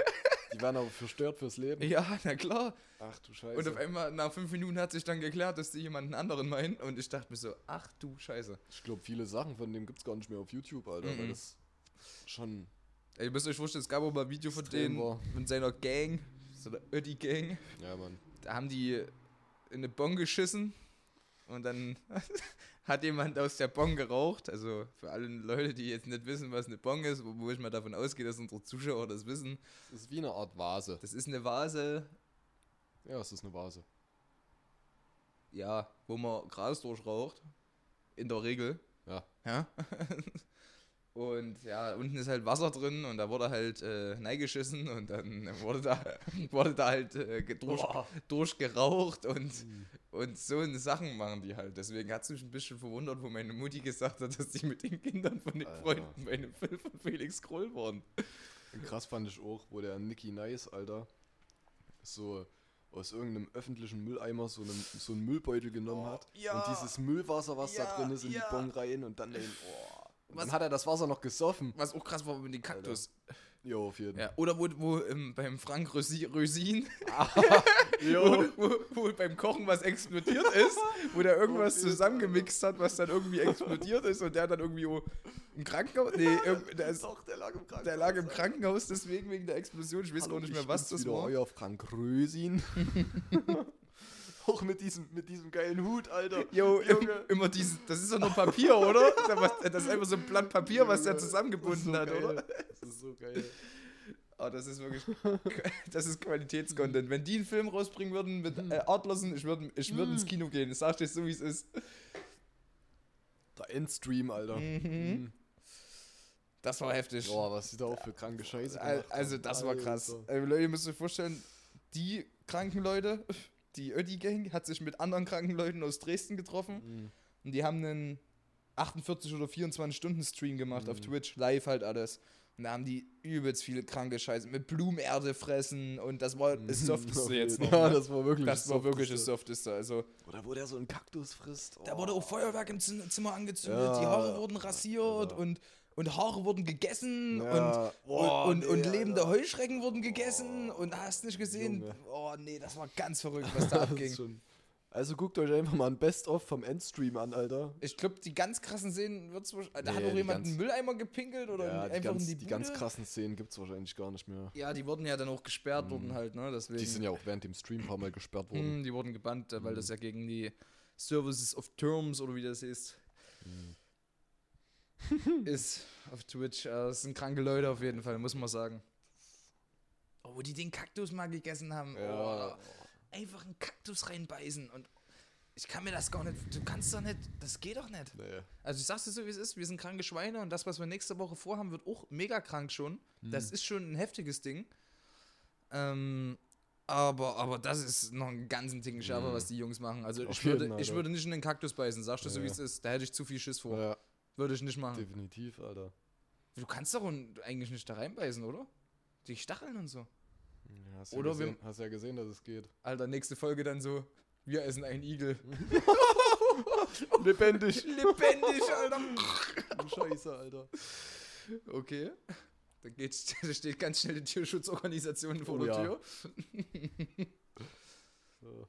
die werden aber verstört fürs Leben. Ja, na klar. Ach du Scheiße. Und auf einmal, nach fünf Minuten hat sich dann geklärt, dass die jemanden anderen meinen. Und ich dachte mir so, ach du Scheiße. ich glaube, viele Sachen von dem gibt es gar nicht mehr auf YouTube, Alter. Weil Mhm. das schon. Ey, ihr müsst euch vorstellen, es gab auch mal ein Video von denen war. mit seiner Gang, so der Ödi-Gang. Ja, Mann. Da haben die in eine Bon geschissen und dann [LAUGHS] hat jemand aus der Bon geraucht. Also für alle Leute, die jetzt nicht wissen, was eine Bon ist, wo wo ich mal davon ausgehe, dass unsere Zuschauer das wissen. Das ist wie eine Art Vase. Das ist eine Vase, Ja, es ist eine Vase. ja, wo man Gras durchraucht. In der Regel. Ja. Ja. [LAUGHS] Und ja, unten ist halt Wasser drin und da wurde halt äh, neigeschissen und dann wurde da, [LAUGHS] wurde da halt äh, durch, Boah. durchgeraucht und, und so eine Sachen machen die halt. Deswegen hat es mich ein bisschen verwundert, wo meine Mutti gesagt hat, dass die mit den Kindern von den Alter. Freunden bei einem Film von Felix Krull waren. Krass fand ich auch, wo der Nicky Nice, Alter, so aus irgendeinem öffentlichen Mülleimer so einen, so einen Müllbeutel genommen Oh, hat ja. und dieses Müllwasser, was Ja, da drin ist, in ja. die Bon rein und dann den. Oh. [LAUGHS] Und Was- dann hat er das Wasser noch gesoffen. Was auch krass war mit dem Kaktus. Jo, auf jeden Ja, oder wo, wo ähm, beim Frank Rösi, Rösin, [LAUGHS] Jo. wo, wo, wo beim Kochen was explodiert ist, wo der irgendwas zusammengemixt hat, was dann irgendwie explodiert ist und der dann irgendwie oh, im Krankenhaus, nee, [LAUGHS] der, ist, Doch, der lag im Krankenhaus. der lag im Krankenhaus deswegen wegen der Explosion. Ich weiß Hallo, auch nicht mehr, was das war. euer Frank Rösin. [LAUGHS] Auch mit diesem, mit diesem geilen Hut, Alter. Jo, Junge. immer dieses, das ist doch nur Papier, oder? Das ist einfach so ein Blatt Papier, was der zusammengebunden das ist hat, so oder? geil. Das ist so geil. Oh, das ist wirklich, das ist Qualitätscontent. Wenn die einen Film rausbringen würden mit äh, Artlossen, ich würde ich würd ins Kino gehen. Ich sag dir so, wie es ist. Der Endstream, Alter. Mhm. Das war heftig. Boah, was sie da auch für kranke Scheiße gemacht Also, haben. das war krass. Also, Leute, ihr müsst euch vorstellen, die kranken Leute, die Ödi-Gang, hat sich mit anderen kranken Leuten aus Dresden getroffen Mhm. und die haben einen 48 oder 24 Stunden Stream gemacht auf Mhm. Twitch, live halt alles. Und da haben die übelst viele kranke Scheiße mit Blumenerde fressen und das war das Mhm, Softeste auf [LAUGHS] jetzt noch. Ja, ne? das war wirklich das war wirklich das Softeste. Softeste. Also, Oder wo der so einen Kaktus frisst. da Oh. wurde auch Feuerwerk im Zim- Zimmer angezündet, Ja, die Haare wurden rasiert Alter. und, und Haare wurden gegessen Ja. und, Boah, und, und, und nee, lebende Alter. Heuschrecken wurden gegessen und hast nicht gesehen. Junge. Oh nee, das war ganz verrückt, was da [LAUGHS] abging. Also guckt euch einfach mal ein Best-of vom Endstream an, Alter. Ich glaube, die ganz krassen Szenen wird's wahrsch- Da Nee, hat auch die jemand ganz- einen Mülleimer gepinkelt oder ja, die einfach ganz, in die die, Bude. ganz krassen Szenen gibt es wahrscheinlich gar nicht mehr. Ja, die wurden ja dann auch gesperrt wurden halt, ne? Deswegen. Die sind ja auch während dem Stream ein paar Mal gesperrt worden. Hm, die wurden gebannt, äh, weil Mhm. das ja gegen die Services of Terms oder wie das ist, [LAUGHS] ist auf Twitch. Äh, Das sind kranke Leute auf jeden Fall, muss man sagen. Oh, wo die den Kaktus mal gegessen haben. Ja. Oh, einfach einen Kaktus reinbeißen und ich kann mir das gar nicht, du kannst doch nicht, das geht doch nicht. Nee. Also ich sag's dir so, wie es ist, wir sind kranke Schweine und das, was wir nächste Woche vorhaben, wird auch mega krank schon. Das ist schon ein heftiges Ding. Ähm, aber, aber das ist noch einen ganzen Ticken schärfer, was die Jungs machen. Also Auf ich würde, jeden, ich würde nicht in den Kaktus beißen, sagst du so, wie Ja. es ist. Da hätte ich zu viel Schiss vor. Ja, Würde ich nicht machen. definitiv, Alter. Du kannst doch eigentlich nicht da reinbeißen, oder? Die Stacheln und so. Ja, hast, Oder ja wir- gesehen, hast ja gesehen, dass es geht. Alter, nächste Folge dann so, wir essen einen Igel. [LAUGHS] Lebendig. Lebendig, Alter. [LAUGHS] Scheiße, Alter. Okay. Da, geht's, [LAUGHS] da steht ganz schnell die Tierschutzorganisation vor Oh der ja. Tür. So.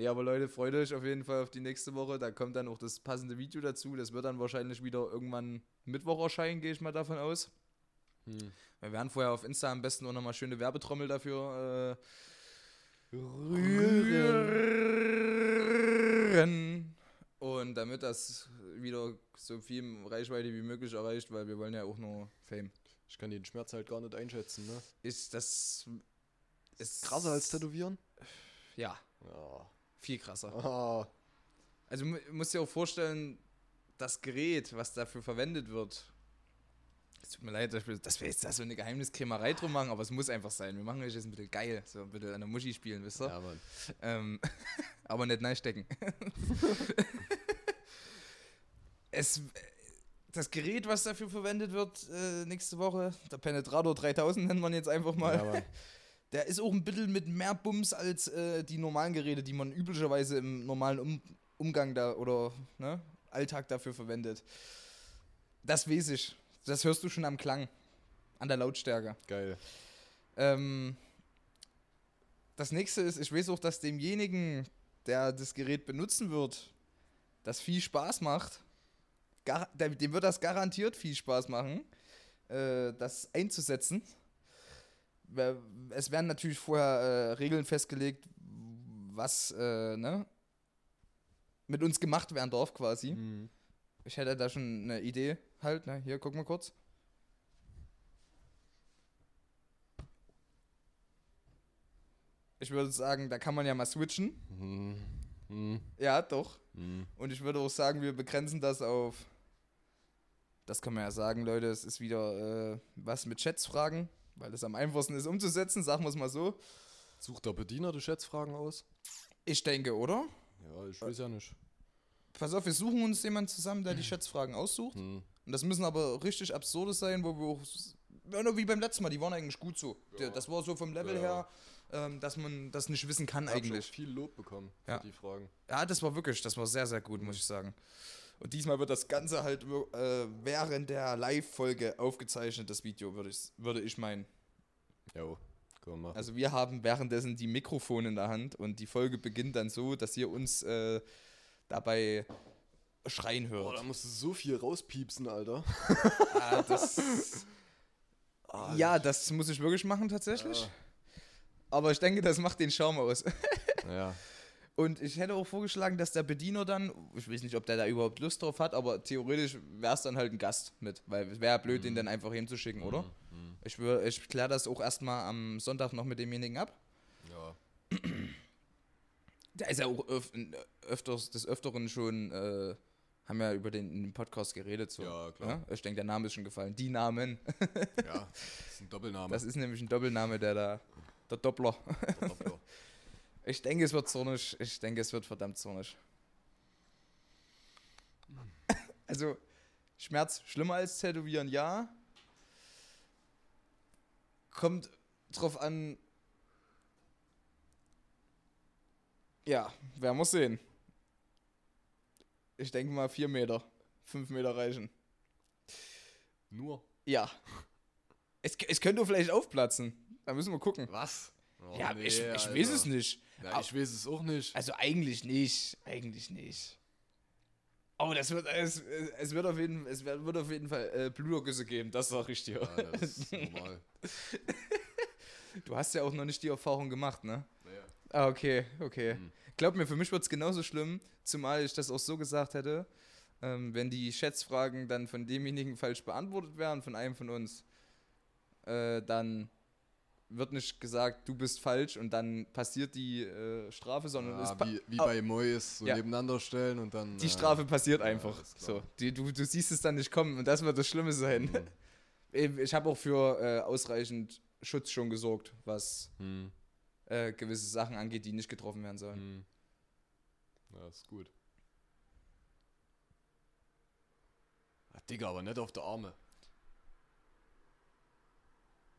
Nee, aber Leute, freut euch auf jeden Fall auf die nächste Woche. Da kommt dann auch das passende Video dazu. Das wird dann wahrscheinlich wieder irgendwann Mittwoch erscheinen, gehe ich mal davon aus. Hm. Wir werden vorher auf Insta am besten auch nochmal schöne Werbetrommel dafür äh, rühren. Und damit das wieder so viel Reichweite wie möglich erreicht, weil wir wollen ja auch nur Fame. Ich kann den Schmerz halt gar nicht einschätzen, ne? Ist das. Ist Krasser als Tätowieren? Ja, Ja. Viel krasser. Ah. Also mu- musst dir auch vorstellen, das Gerät, was dafür verwendet wird. Es tut mir leid, dass wir, jetzt da so eine Geheimniskrämerei drum machen, aber es muss einfach sein. Wir machen euch jetzt ein bisschen geil, so ein bisschen an der Muschi spielen, wisst ihr? Ja, Mann. Ähm, [LAUGHS] aber nicht reinstecken. [LAUGHS] es, das Gerät, was dafür verwendet wird äh, nächste Woche, der Penetrator 3000 nennt man jetzt einfach mal, Ja. Der ist auch ein bisschen mit mehr Bums als äh, die normalen Geräte, die man üblicherweise im normalen um Umgang da oder ne, Alltag dafür verwendet. Das weiß ich. Das hörst du schon am Klang, an der Lautstärke. Geil. Ähm, das nächste ist, ich weiß auch, dass demjenigen, der das Gerät benutzen wird, das viel Spaß macht. Gar, dem wird das garantiert viel Spaß machen, äh, das einzusetzen. Es werden natürlich vorher äh, Regeln festgelegt, was äh, ne, mit uns gemacht werden darf quasi. Mhm. Ich hätte da schon eine Idee halt. Ne? Hier, guck mal kurz. Ich würde sagen, da kann man ja mal switchen. Mhm. Mhm. Ja, doch. Mhm. Und ich würde auch sagen, wir begrenzen das auf. Das kann man ja sagen, Leute, es ist wieder äh, was mit Schätzfragen, weil es am einfachsten ist umzusetzen, sagen wir es mal so. Sucht der Bediener die Schätzfragen aus? Ich denke, oder? Ja, ich weiß ja nicht. Pass auf, wir suchen uns jemanden zusammen, der die [CLEARS THROAT] Schätzfragen aussucht. Mhm. Und das müssen aber richtig absurde sein, wo wir auch. Ja, wie beim letzten Mal, die waren eigentlich gut so. Der- Das war so vom Level Ja. her, ähm, dass man das nicht wissen kann schon eigentlich. viel Lob bekommen für Ja. die Fragen. Ja, das war wirklich, das war sehr, sehr gut, muss ich sagen. Und diesmal wird das Ganze halt äh, während der Live-Folge aufgezeichnet, das Video, würde ich, würde ich meinen. Jo, können wir. Also wir haben währenddessen die Mikrofone in der Hand und die Folge beginnt dann so, dass ihr uns äh, dabei schreien Boah, hört. da musst du so viel rauspiepsen, Alter. Ah, das, [LAUGHS] Ah, ja, das muss ich wirklich machen tatsächlich. Ja. Aber ich denke, das macht den Charme aus. Ja. [LAUGHS] Und ich hätte auch vorgeschlagen, dass der Bediener dann, ich weiß nicht, ob der da überhaupt Lust drauf hat, aber theoretisch wäre es dann halt ein Gast mit, weil es wäre ja blöd, den dann einfach hinzuschicken, oder? Mhm. Ich, wür- ich kläre das auch erstmal am Sonntag noch mit demjenigen ab. Ja. Der ist ja auch öf öfters, des Öfteren schon, äh, haben ja über den, dem Podcast geredet. So. Ja, klar. Ich denke, der Name ist schon gefallen. Die Namen. ja, das ist ein Doppelname. Das ist nämlich ein Doppelname, der da, der Doppler. Doppler. Ich denke, es wird zornig. Ich denke, es wird verdammt zornig. [LAUGHS] Also, Schmerz schlimmer als Tätowieren, ja. Kommt drauf an. Ja, wer muss sehen. Ich denke mal, vier Meter. Fünf Meter reichen. Nur. Ja. Es, es könnte vielleicht aufplatzen. Da müssen wir gucken. Was? Oh, ja, nee, ich, ich weiß es nicht. Ja, ich weiß es auch nicht. Also eigentlich nicht. Eigentlich nicht. Aber das wird, es, es wird auf jeden, es wird auf jeden Fall äh, Blutergüsse geben, das sag ich dir. Ja, das ist normal. [LAUGHS] Du hast ja auch noch nicht die Erfahrung gemacht, ne? Naja. Ah, okay, okay. Mhm. Glaub mir, für mich wird es genauso schlimm, zumal ich das auch so gesagt hätte, ähm, wenn die Schätzfragen dann von demjenigen falsch beantwortet wären, von einem von uns, äh, dann wird nicht gesagt, du bist falsch und dann passiert die äh, Strafe, sondern es Ja, pa- wie, wie bei Mois so Ja. nebeneinander stellen und dann. die äh, Strafe passiert ja, einfach. klar. So, die, du, du siehst es dann nicht kommen und das wird das Schlimme sein. [LAUGHS] hm, Ich habe auch für äh, ausreichend Schutz schon gesorgt, was hm, äh, gewisse Sachen angeht, die nicht getroffen werden sollen. hm. Ja, ist gut. Ah, Digga, aber nicht auf der Arme.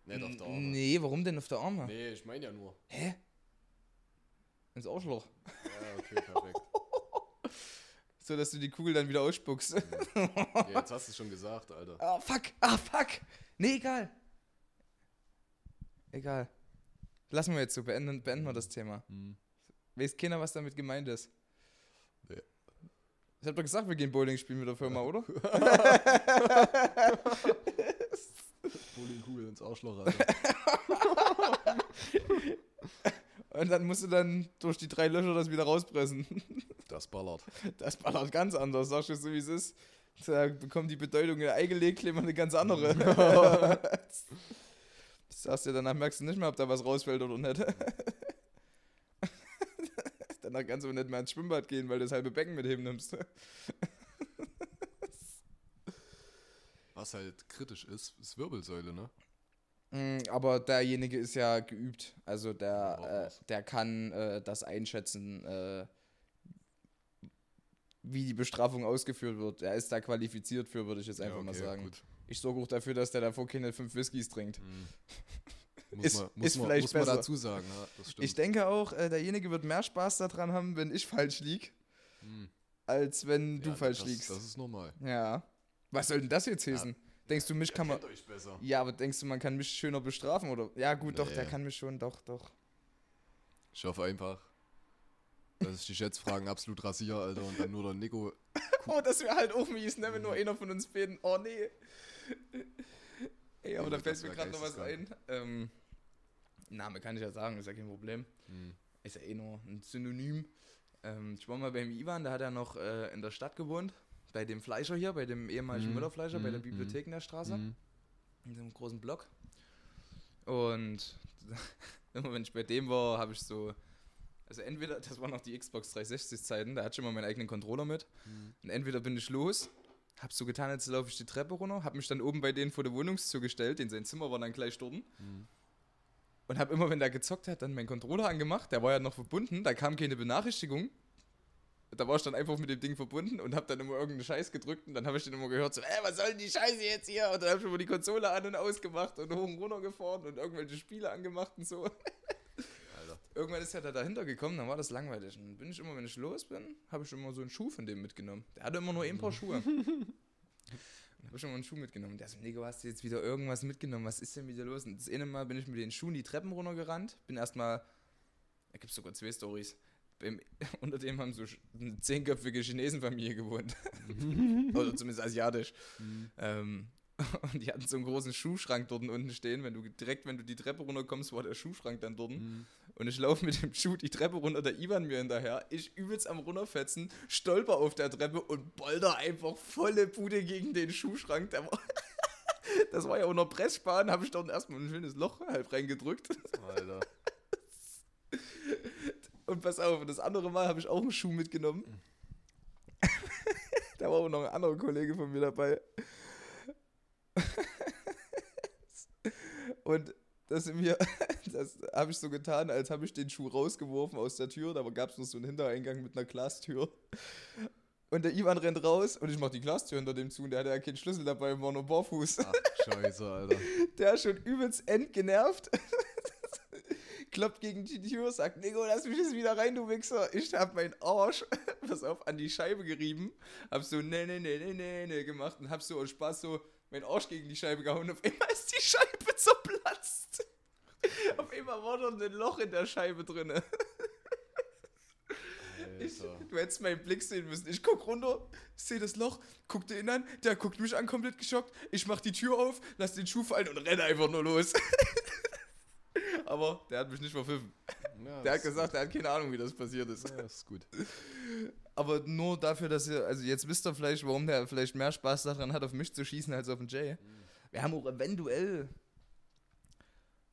Nicht auf der Arme. Nee, warum denn auf der Arme? Nee, ich meine ja nur. Hä? Ins Arschloch. Ja, okay, perfekt. [LAUGHS] So, dass du die Kugel dann wieder ausspuckst. Ja, jetzt hast du es schon gesagt, Alter. Ah, fuck. Ah, fuck. Nee, egal. Egal. Lassen wir jetzt so, beenden, beenden wir das Thema. Hm. Weiß keiner, was damit gemeint ist. Nee. Ich hab doch gesagt, wir gehen Bowling spielen mit der Firma, oder? [LAUGHS] [LAUGHS] [LAUGHS] Bowlingkugel ins Arschloch, Alter. [LAUGHS] Und dann musst du dann durch die drei Löcher das wieder rauspressen. [LAUGHS] Das ballert. Das ballert ganz anders, sagst du so, wie es ist. Da bekommt die Bedeutung in eingelegt, man eine ganz andere. das sagst du, danach merkst du nicht mehr, ob da was rausfällt oder nicht. danach kannst du nicht mehr ins Schwimmbad gehen, weil du das halbe Becken mit nimmst. Was halt kritisch ist, ist Wirbelsäule, ne? Mm, Aber derjenige ist ja geübt. Also der, äh, der kann äh, das einschätzen, äh, wie die Bestrafung ausgeführt wird. Er ist da qualifiziert für, würde ich jetzt einfach ja, mal okay, sagen. Gut. Ich sorge auch dafür, dass der davor keine fünf Whiskys trinkt. Hm. [LAUGHS] Muss, Ist- man, muss, ist man, vielleicht muss man besser. dazu sagen, ja, das stimmt. Ich denke auch, äh, derjenige wird mehr Spaß daran haben, wenn ich falsch lieg, Hm. als wenn du Ja, falsch das, liegst. Das ist normal. ja. Was soll denn das jetzt Ja. heißen? Denkst du, mich kann man. Euch besser. Ja, aber denkst du, man kann mich schöner bestrafen? Oder? Ja, gut, doch, der Nee. kann mich schon, doch, doch. Ich hoffe einfach, dass ich die Schätzfragen absolut rasiere, Alter, und dann nur der Nico. [LAUGHS] Oh, das wäre halt auch mies, ne? Wenn nur einer von uns beiden. Oh, nee. Ey, aber da das fällt mir gerade noch was ein. Ähm, Name kann ich ja sagen, ist ja kein Problem. Hm. Ist ja eh nur ein Synonym. Ähm, ich war mal beim Ivan, da hat er noch äh, in der Stadt gewohnt. Bei dem Fleischer hier, bei dem ehemaligen Mhm, Müllerfleischer, bei der mhm, Bibliothek in der Straße. Hm. In einem großen Block. Und [LAUGHS] immer wenn ich bei dem war, habe ich so. Also entweder, das waren noch die Xbox 360 Zeiten, da hatte ich immer meinen eigenen Controller mit. Hm. Und entweder bin ich los, hab so getan, als laufe ich die Treppe runter, hab mich dann oben bei denen vor der Wohnungstür gestellt, in sein Zimmer war dann gleich dort. Hm. Und hab immer, wenn der gezockt hat, dann meinen Controller angemacht, der war ja noch verbunden, da kam keine Benachrichtigung. Da war ich dann einfach mit dem Ding verbunden und hab dann immer irgendeinen Scheiß gedrückt und dann habe ich dann immer gehört, so, ey, was soll denn die Scheiße jetzt hier? Und dann hab ich immer die Konsole an und ausgemacht und hoch und runter gefahren und irgendwelche Spiele angemacht und so. Alter. Irgendwann ist er da dahinter gekommen, dann war das langweilig. Und dann bin ich immer, wenn ich los bin, habe ich immer so einen Schuh von dem mitgenommen. Der hatte immer nur ein paar Schuhe. [LAUGHS] Dann habe ich immer einen Schuh mitgenommen. Der so, Nico, hast du jetzt wieder irgendwas mitgenommen? Was ist denn wieder los? Und das eine Mal bin ich mit den Schuhen die Treppen runtergerannt. Bin erstmal, da gibt es sogar zwei Stories. [LAUGHS] Unter dem haben so eine zehnköpfige Chinesenfamilie gewohnt. [LAUGHS] Oder zumindest asiatisch. Hm. Ähm, [LAUGHS] und die hatten so einen großen Schuhschrank dort unten stehen. Wenn du direkt, wenn du die Treppe runterkommst, war der Schuhschrank dann dort. Hm. Und ich laufe mit dem Schuh die Treppe runter, der Ivan mir hinterher. Ich übelst am runterfetzen, stolper auf der Treppe und bolder einfach volle Bude gegen den Schuhschrank. Der war das war ja auch noch Pressspan, habe ich dort erstmal ein schönes Loch halb reingedrückt. Alter. Und pass auf, das andere Mal habe ich auch einen Schuh mitgenommen. [LAUGHS] da war auch noch ein anderer Kollege von mir dabei. Und das mir, [LAUGHS] das habe ich so getan, als habe ich den Schuh rausgeworfen aus der Tür. Da gab es noch so einen Hintereingang mit einer Glastür. Und der Ivan rennt raus und ich mache die Glastür hinter dem zu und der hatte ja keinen Schlüssel dabei und war nur barfuß. Ach, scheiße, Alter. Der ist schon übelst entgenervt. Kloppt gegen die Tür, sagt, Nico, lass mich jetzt wieder rein, du Wichser. Ich hab meinen Arsch, [LAUGHS] pass auf, an die Scheibe gerieben. Hab so, ne, ne, ne, ne, ne, ne gemacht und hab so aus Spaß so meinen Arsch gegen die Scheibe gehauen. Auf einmal ist die Scheibe [LAUGHS] zerplatzt. Auf einmal war dort ein Loch in der Scheibe drinne. Ich, du hättest meinen Blick sehen müssen. Ich guck runter, sehe das Loch, guck den an, der guckt mich an, komplett geschockt. Ich mach die Tür auf, lass den Schuh fallen und renne einfach nur los. [LAUGHS] Aber der hat mich nicht verpfiffen. Ja, Der hat gesagt, er hat keine Ahnung, wie das passiert ist. Ja, ist gut. Aber nur dafür, dass ihr, also jetzt wisst ihr vielleicht, warum der vielleicht mehr Spaß daran hat, auf mich zu schießen als auf den Jay. Wir haben auch eventuell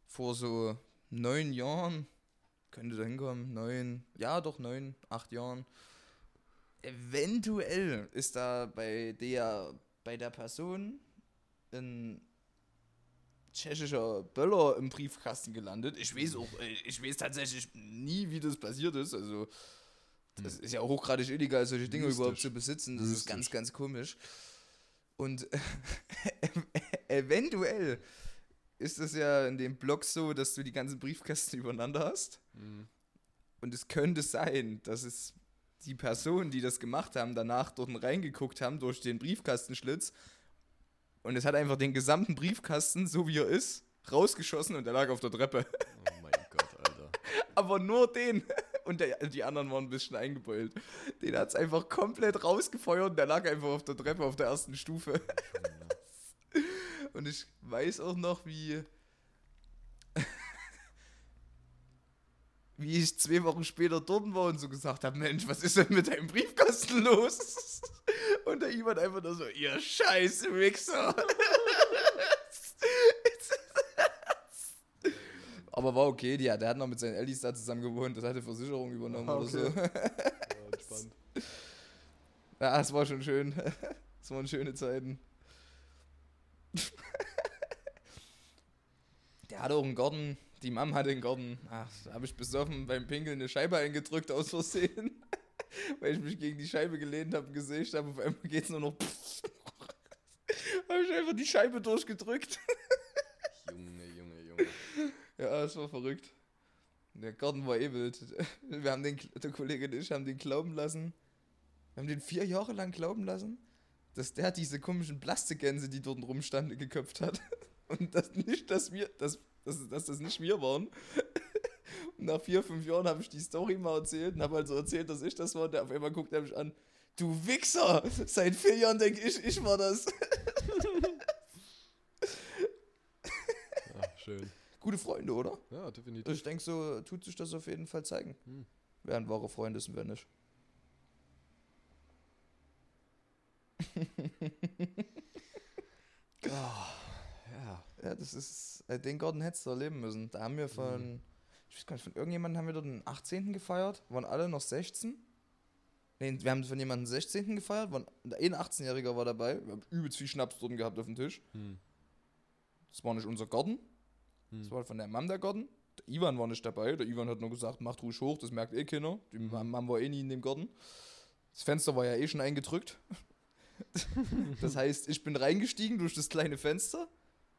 vor so neun Jahren, könnte da hinkommen, neun, ja doch neun, acht Jahren. Eventuell ist da bei der, bei der Person ein tschechischer Böller im Briefkasten gelandet. Ich weiß auch, äh, ich weiß tatsächlich nie, wie das passiert ist. Also, das ist ja hochgradig illegal, solche Dinge Mystisch. überhaupt zu besitzen. Das ist Mystisch. ganz, ganz komisch. Und [LAUGHS] eventuell ist es ja in dem Blog so, dass du die ganzen Briefkästen übereinander hast. Mhm. Und es könnte sein, dass es die Personen, die das gemacht haben, danach dort reingeguckt haben durch den Briefkastenschlitz. Und es hat einfach den gesamten Briefkasten, so wie er ist, rausgeschossen und der lag auf der Treppe. Oh mein Gott, Alter. [LAUGHS] Aber nur den. Und der, die anderen waren ein bisschen eingebeult. Den hat es einfach komplett rausgefeuert und der lag einfach auf der Treppe auf der ersten Stufe. [LAUGHS] Und ich weiß auch noch, wie. [LAUGHS] wie ich zwei Wochen später dort war und so gesagt habe: Mensch, was ist denn mit deinem Briefkasten los? Und der Ivan einfach nur so: Ihr scheiß Wichser. [LAUGHS] Aber war okay, die, der hat noch mit seinen Ellis da zusammen gewohnt, das hat die Versicherung übernommen Ah, oder so. Ja, [LAUGHS] entspannt. Ja, es war schon schön. [LAUGHS] Es waren schöne Zeiten. Der hatte auch einen Garten. Die Mom hatte einen Garten. Ach, da habe ich besoffen beim Pinkeln eine Scheibe eingedrückt aus Versehen. [LAUGHS] Weil ich mich gegen die Scheibe gelehnt habe und gesägt habe. Auf einmal geht es nur noch. [LAUGHS] habe ich einfach die Scheibe durchgedrückt. [LAUGHS] Junge, Junge, Junge. Ja, es war verrückt. Der Garten war eh wild. Wir haben den, der Kollege und ich haben den glauben lassen. Wir haben den vier Jahre lang glauben lassen, dass der diese komischen Plastikgänse, die dort rumstanden, geköpft hat. Und das nicht, dass wir, dass, dass, dass das nicht wir waren. Und nach vier, fünf Jahren habe ich die Story mal erzählt und habe also erzählt, dass ich das war. Und der auf einmal guckt er mich an. Du Wichser! Seit vier Jahren denke ich, ich war das. Ja, schön. Gute Freunde, oder? Ja, definitiv. Ich denke, so tut sich das auf jeden Fall zeigen. Hm. Wer ein wahre Freund ist und wer nicht. Ja. Ja, das ist, äh, den Garten hättest du erleben müssen. Da haben wir von, ich weiß gar nicht, von irgendjemandem haben wir dort den 18. gefeiert, waren alle noch 16. Nee, wir haben von jemandem den 16. gefeiert, waren, ein 18-Jähriger war dabei, wir haben übelst viel Schnaps dort gehabt auf dem Tisch. Hm. Das war nicht unser Garten, das Hm. war von der Mom der Garten. Der Ivan war nicht dabei, der Ivan hat nur gesagt, macht ruhig hoch, das merkt eh keiner. Die Mhm. Mom war eh nie in dem Garten. Das Fenster war ja eh schon eingedrückt. [LAUGHS] das heißt, ich bin reingestiegen durch das kleine Fenster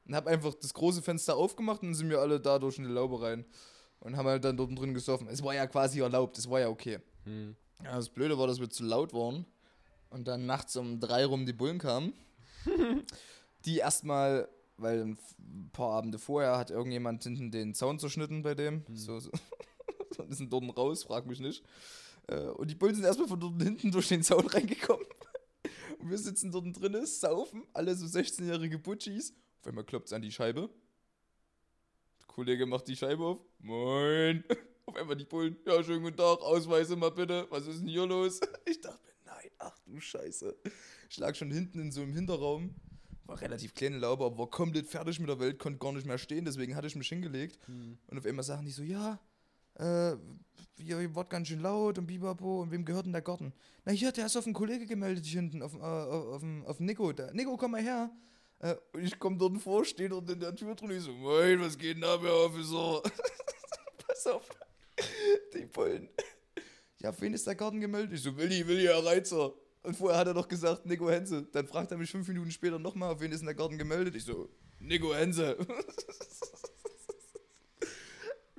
und habe einfach das große Fenster aufgemacht und sind wir alle da durch in die Laube rein und haben halt dann dort drin gesoffen. Es war ja quasi erlaubt, es war ja okay. Hm. Ja, das Blöde war, dass wir zu laut waren und dann nachts um drei rum die Bullen kamen. [LAUGHS] die erstmal, weil ein paar Abende vorher hat irgendjemand hinten den Zaun zerschnitten bei dem. So, so. [LAUGHS] und sind dort raus, frag mich nicht. Äh, Und die Bullen sind erstmal von dort hinten durch den Zaun [LAUGHS] reingekommen. Und wir sitzen dort drinnen, saufen, alle so 16-jährige Butchis. Auf einmal klopft es an die Scheibe. Der Kollege macht die Scheibe auf. Moin. [LAUGHS] Auf einmal die Bullen. Ja, schönen guten Tag, Ausweise mal bitte. Was ist denn hier los? [LAUGHS] Ich dachte mir, nein, ach du Scheiße. Ich lag schon hinten in so einem Hinterraum. War relativ kleine Laube, aber war komplett fertig mit der Welt, konnte gar nicht mehr stehen, deswegen hatte ich mich hingelegt. Hm. Und auf einmal sagen die so, ja, äh, ihr, ihr wart ganz schön laut und bibabo, und wem gehört denn der Garten? Na hier, der ist auf einen Kollege gemeldet hier hinten, auf, äh, auf, auf, auf Nico. Der, Nico, komm mal her. Äh, und ich komm dort vor, stehe dort in der Tür drin, ich so, moin, was geht denn ab, Herr Officer? [LAUGHS] Pass auf, die Bullen. Ja, auf wen ist der Garten gemeldet? Ich so, Willi, Willi, Herr Reizer. Und vorher hat er doch gesagt, Nico Hense. Dann fragt er mich fünf Minuten später nochmal, auf wen ist denn der Garten gemeldet? Ich so, Nico Hense. [LAUGHS]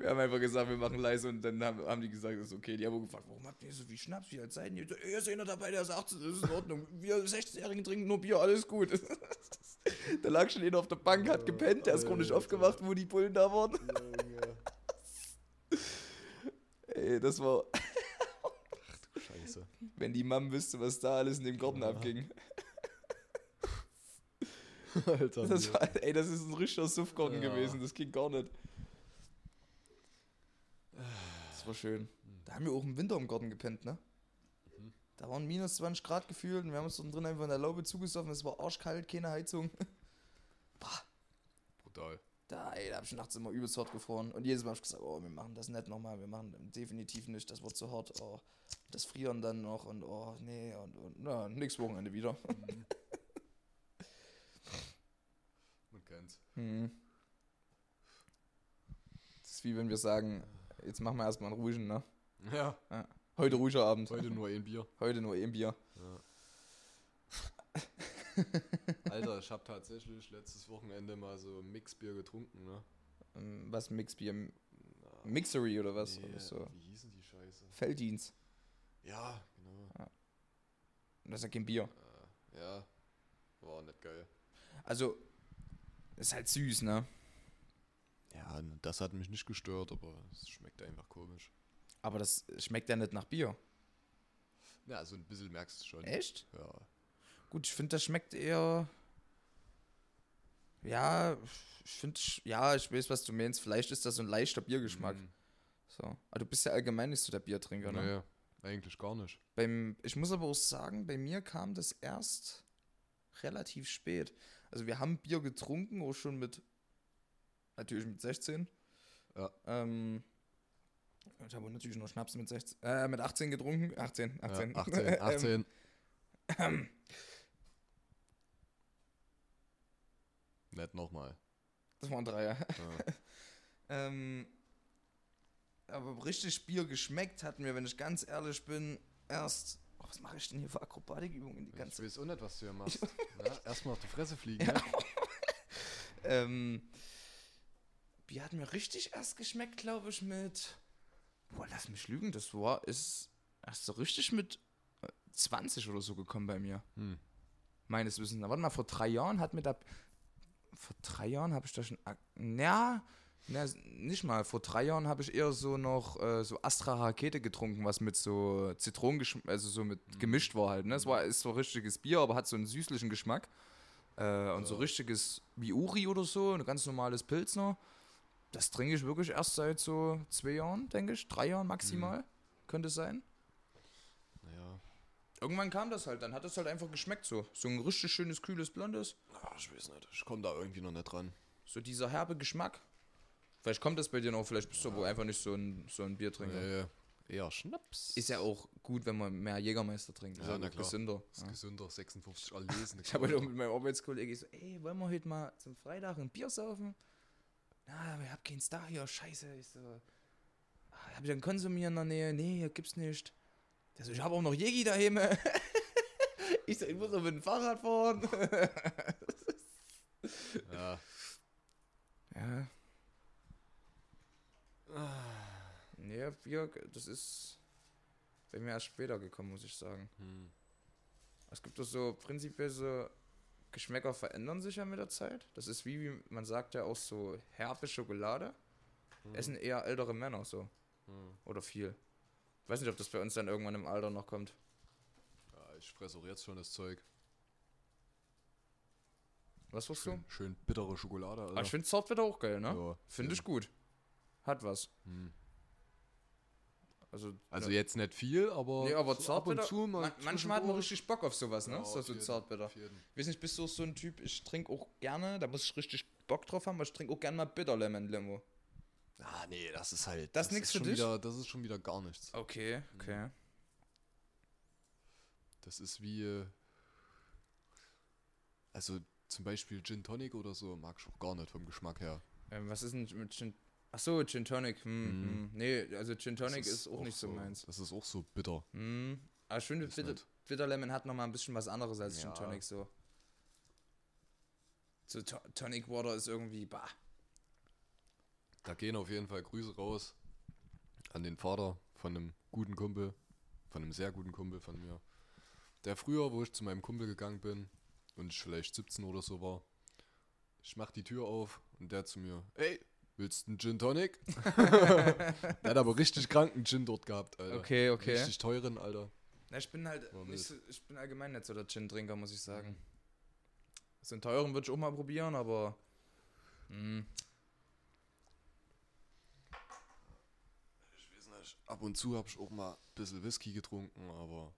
Wir haben einfach gesagt, wir machen leise und dann haben, haben die gesagt, das ist okay. Die haben gefragt, warum habt ihr so viel Schnaps? Wie alt seid ihr? Ihr ist einer dabei, der ist 18, das ist in Ordnung. Wir 16-Jährigen trinken nur Bier, alles gut. [LAUGHS] [LAUGHS] da lag schon einer auf der Bank, hat gepennt, der ist Alter. aufgewacht, wo die Bullen da waren. [LAUGHS] Ey, das war, [LAUGHS] Scheiße. wenn die Mom wüsste, was da alles in dem Garten Ja. abging. Alter. Das war, ey, das ist ein richtiger Suffgarten Ja. gewesen, das ging gar nicht. Das war schön. Da haben wir auch im Winter im Garten gepennt, ne? Mhm. Da waren minus 20 Grad gefühlt und wir haben uns drin einfach in der Laube zugesoffen. Es war arschkalt, keine Heizung. [LAUGHS] Brutal. Da, ey, da hab ich nachts immer übelst hart gefroren. Und jedes Mal hab ich gesagt, oh, wir machen das nicht nochmal, wir machen definitiv nicht, das wird zu hart. Oh, das Frieren dann noch und oh, nee, und, und na, nix Wochenende wieder. [LAUGHS] Man kennt's. Hm. Das ist wie wenn wir sagen, jetzt machen wir erstmal einen ruhigen, ne? Ja, Heute ruhiger Abend. heute nur ein Bier. Heute nur ein Bier. [LAUGHS] Alter, ich habe tatsächlich letztes Wochenende mal so Mixbier getrunken, ne? Ähm, Was Mixbier? Mixery oder was? Nee, Oder so. Wie hießen die Scheiße? Felddienst. Ja, genau. Das ist ja kein Bier. Äh, ja, war nicht geil. Also, ist halt süß, ne? Ja, das hat mich nicht gestört, aber es schmeckt einfach komisch. Aber das schmeckt ja nicht nach Bier. Ja, so ein bisschen merkst du schon. Echt? Ja. Gut, ich finde, das schmeckt eher. Ja, ich finde, ja, ich weiß, was du meinst. Vielleicht ist das so ein leichter Biergeschmack. Mhm. So. Aber du bist ja allgemein nicht so der Biertrinker, ne? Naja, eigentlich gar nicht. Beim, ich muss aber auch sagen, bei mir kam das erst relativ spät. Also wir haben Bier getrunken, auch schon mit, natürlich mit 16. Ja. Ähm, ich habe natürlich noch Schnaps mit 16, äh, mit 18 getrunken. 18, 18. Ja, 18, 18. [LAUGHS] Ähm, Nicht nochmal. das waren drei, ja. [LAUGHS] Ähm, aber richtig Bier geschmeckt hat mir, wenn ich ganz ehrlich bin, erst. Oh, was mache ich denn hier für Akrobatikübungen die Ich ganze weiß auch nicht, was du hier machst. [LAUGHS] ja, erstmal auf die Fresse fliegen. Ja. ne? Ähm, Bier hat mir richtig erst geschmeckt, glaube ich, mit. Boah, lass mich lügen, das war, ist erst so richtig mit äh, 20 oder so gekommen bei mir. Hm. Meines Wissens. Warte mal, vor drei Jahren hat mir da. Vor drei Jahren habe ich da schon. Ja, na, nicht mal. Vor drei Jahren habe ich eher so noch äh, so Astra Rakete getrunken, was mit so Zitronengeschmack, also so mit gemischt war halt. Ne? Es war ist so richtiges Bier, aber hat so einen süßlichen Geschmack. Äh, und so richtiges wie Uri oder so, ein ganz normales Pilzner. Das trinke ich wirklich erst seit so zwei Jahren, denke ich. Drei Jahren maximal. Könnte es sein. Naja, Irgendwann kam das halt, dann hat es halt einfach geschmeckt so. So ein richtig schönes, kühles, blondes. ah, ich weiß nicht. Ich komme da irgendwie noch nicht dran. So dieser herbe Geschmack. Vielleicht kommt das bei dir noch, vielleicht bist du aber einfach nicht so ein, so ein Biertrinker. Nee, eher Schnaps. Ist ja auch gut, wenn man mehr Jägermeister trinkt. Ist Ja, ja, na klar. gesünder. ist Ja. gesünder, 56 erlesen. Ich habe heute auch mit meinem Arbeitskollegen so, ey, wollen wir heute mal zum Freitag ein Bier saufen? Na, aber ich hab keins da hier, scheiße. Ich so, hab ich einen Konsumier in der Nähe? Nee, hier gibt's nicht. Der so, ich habe auch noch Jägi daheim. [LAUGHS] ich so, ich muss doch mit dem Fahrrad fahren. [LAUGHS] Ja. Ja. Nee, Bier, das ist bei mir erst später gekommen, muss ich sagen. Hm. Es gibt doch so prinzipiell so Geschmäcker verändern sich ja mit der Zeit. Das ist wie, wie man sagt ja auch so herbe Schokolade. Essen eher ältere Männer so. Hm. Oder viel. Ich weiß nicht, ob das bei uns dann irgendwann im Alter noch kommt. Ja, ich fresse auch jetzt schon das Zeug. Was warst du? Schön, bittere Schokolade, Alter. Aber ich finde Zartbitter auch geil, ne? Ja, Finde ich gut. Hat was. Hm. Also, Also ja. jetzt nicht viel, aber, Nee, aber so ab und zu mal man, manchmal hat man richtig Bock auf sowas, ne? Ja, so so Zartbitter. Ich weiß nicht, bist du so ein Typ, ich trinke auch gerne, da muss ich richtig Bock drauf haben, aber ich trinke auch gerne mal Bitter Lemon Limo. Ah, nee, das ist halt. Das ist nix ist für schon dich? Wieder, das ist schon wieder gar nichts. Okay, okay. Das ist wie. äh, Also zum Beispiel Gin Tonic oder so mag ich auch gar nicht vom Geschmack her. Ähm, was ist denn mit Gin... Achso, Gin Tonic. Hm, hm. Nee, also Gin Tonic ist, auch nicht so meins. Das ist auch so bitter. Hm. Aber ich finde, Ist Bitter. Bitter Lemon hat nochmal ein bisschen was anderes als Gin Ja. Tonic so. So to Tonic Water ist irgendwie, bah. Da gehen auf jeden Fall Grüße raus an den Vater von einem guten Kumpel, von einem sehr guten Kumpel von mir. Der früher, wo ich zu meinem Kumpel gegangen bin und ich vielleicht 17 oder so war, ich mach die Tür auf und der zu mir, ey, willst du einen Gin Tonic? [LAUGHS] der hat aber richtig kranken Gin dort gehabt, Alter. Okay, okay. Richtig teuren, Alter. Na, ich bin halt nicht so, ich bin allgemein nicht so der Gin-Trinker, muss ich sagen. So einen teuren würde ich auch mal probieren, aber. Hm. Ich weiß nicht, ab und zu habe ich auch mal ein bisschen Whisky getrunken, aber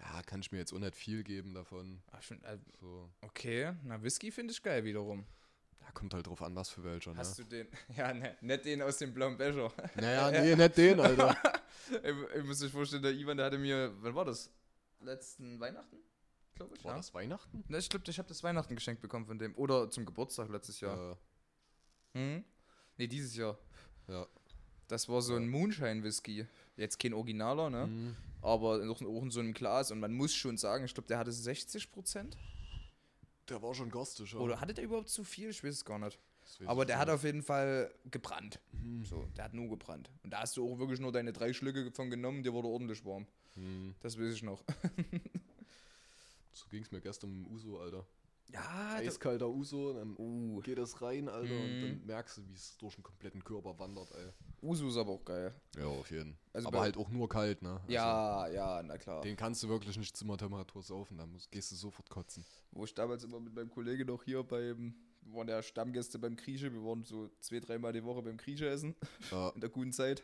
ja, kann ich mir jetzt auch nicht viel geben davon. ach, ich find, äh, So. okay, na, Whisky finde ich geil wiederum. Ja, kommt halt drauf an, was für welcher, ne? Hast du den? [LAUGHS] Ja, ne, nicht den aus dem blauen Becher. Naja, [LAUGHS] nee, nicht den, Alter. [LAUGHS] ich, ich muss sich vorstellen, der Ivan, der hatte mir, wann war das? Letzten Weihnachten? Glaube ich. War ja. das Weihnachten? Ne, ich glaube, ich habe das Weihnachten geschenkt bekommen von dem. Oder zum Geburtstag letztes Jahr. Ja. Hm? Ne, dieses Jahr. ja. Das war so ein Moonshine-Whisky. Jetzt kein Originaler, ne? Mhm. Aber noch auch in so einem Glas. Und man muss schon sagen, ich glaube, der hatte 60 Prozent. Der war schon garstig, ja. Oder hatte der überhaupt zu viel? Ich weiß es gar nicht. Aber der hat auf jeden Fall gebrannt. Mhm. So, der hat nur gebrannt. Und da hast du auch wirklich nur deine drei Schlücke von genommen, dir wurde ordentlich warm. Mhm. Das weiß ich noch. So ging es mir gestern mit dem Uso, Alter. Ja, das, Eiskalter Uso, dann uh, geht das rein, Alter, und Mhm. dann merkst du, wie es durch den kompletten Körper wandert, ey. Usu ist aber auch geil. Ja, auf jeden Fall. Also Aber halt auch nur kalt, ne? Also, ja, ja, na klar. Den kannst du wirklich nicht Zimmertemperatur saufen, da musst, gehst du sofort kotzen. Wo ich damals immer mit meinem Kollegen noch hier beim, wir waren ja Stammgäste beim Grieche, wir waren so zwei, dreimal die Woche beim Grieche essen, Ja, [LAUGHS] in der guten Zeit.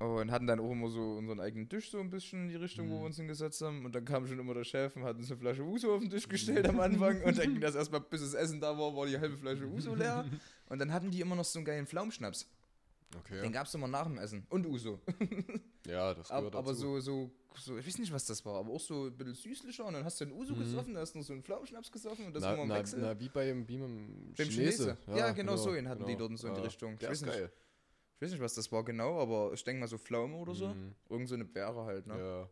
Und hatten dann auch immer so unseren eigenen Tisch so ein bisschen in die Richtung, wo Mhm. wir uns hingesetzt haben. Und dann kam schon immer der Chef und hat uns eine Flasche Uso auf den Tisch gestellt am Anfang. [LAUGHS] Und dann ging das erstmal, bis das Essen da war, war die halbe Flasche Uso leer. [LAUGHS] Und dann hatten die immer noch so einen geilen Pflaumenschnaps. okay. Den gab es immer nach dem Essen. Und Uso. [LAUGHS] ja, das gehört aber dazu. so, so, so, ich weiß nicht, was das war, aber auch so ein bisschen süßlicher. Und dann hast du einen Uso Mhm. gesoffen, dann hast du noch so einen Pflaumenschnaps gesoffen und das na, immer im na, Wechsel. na, wie beim, wie beim, Beim Chinese. Chinese. Ja, genau so, den hatten die dort so in die Richtung. Ich Der ist nicht. Ich weiß nicht, was das war genau, aber ich denke mal so Pflaume oder so. Mhm. Irgend so eine Beere halt, ne? Ja.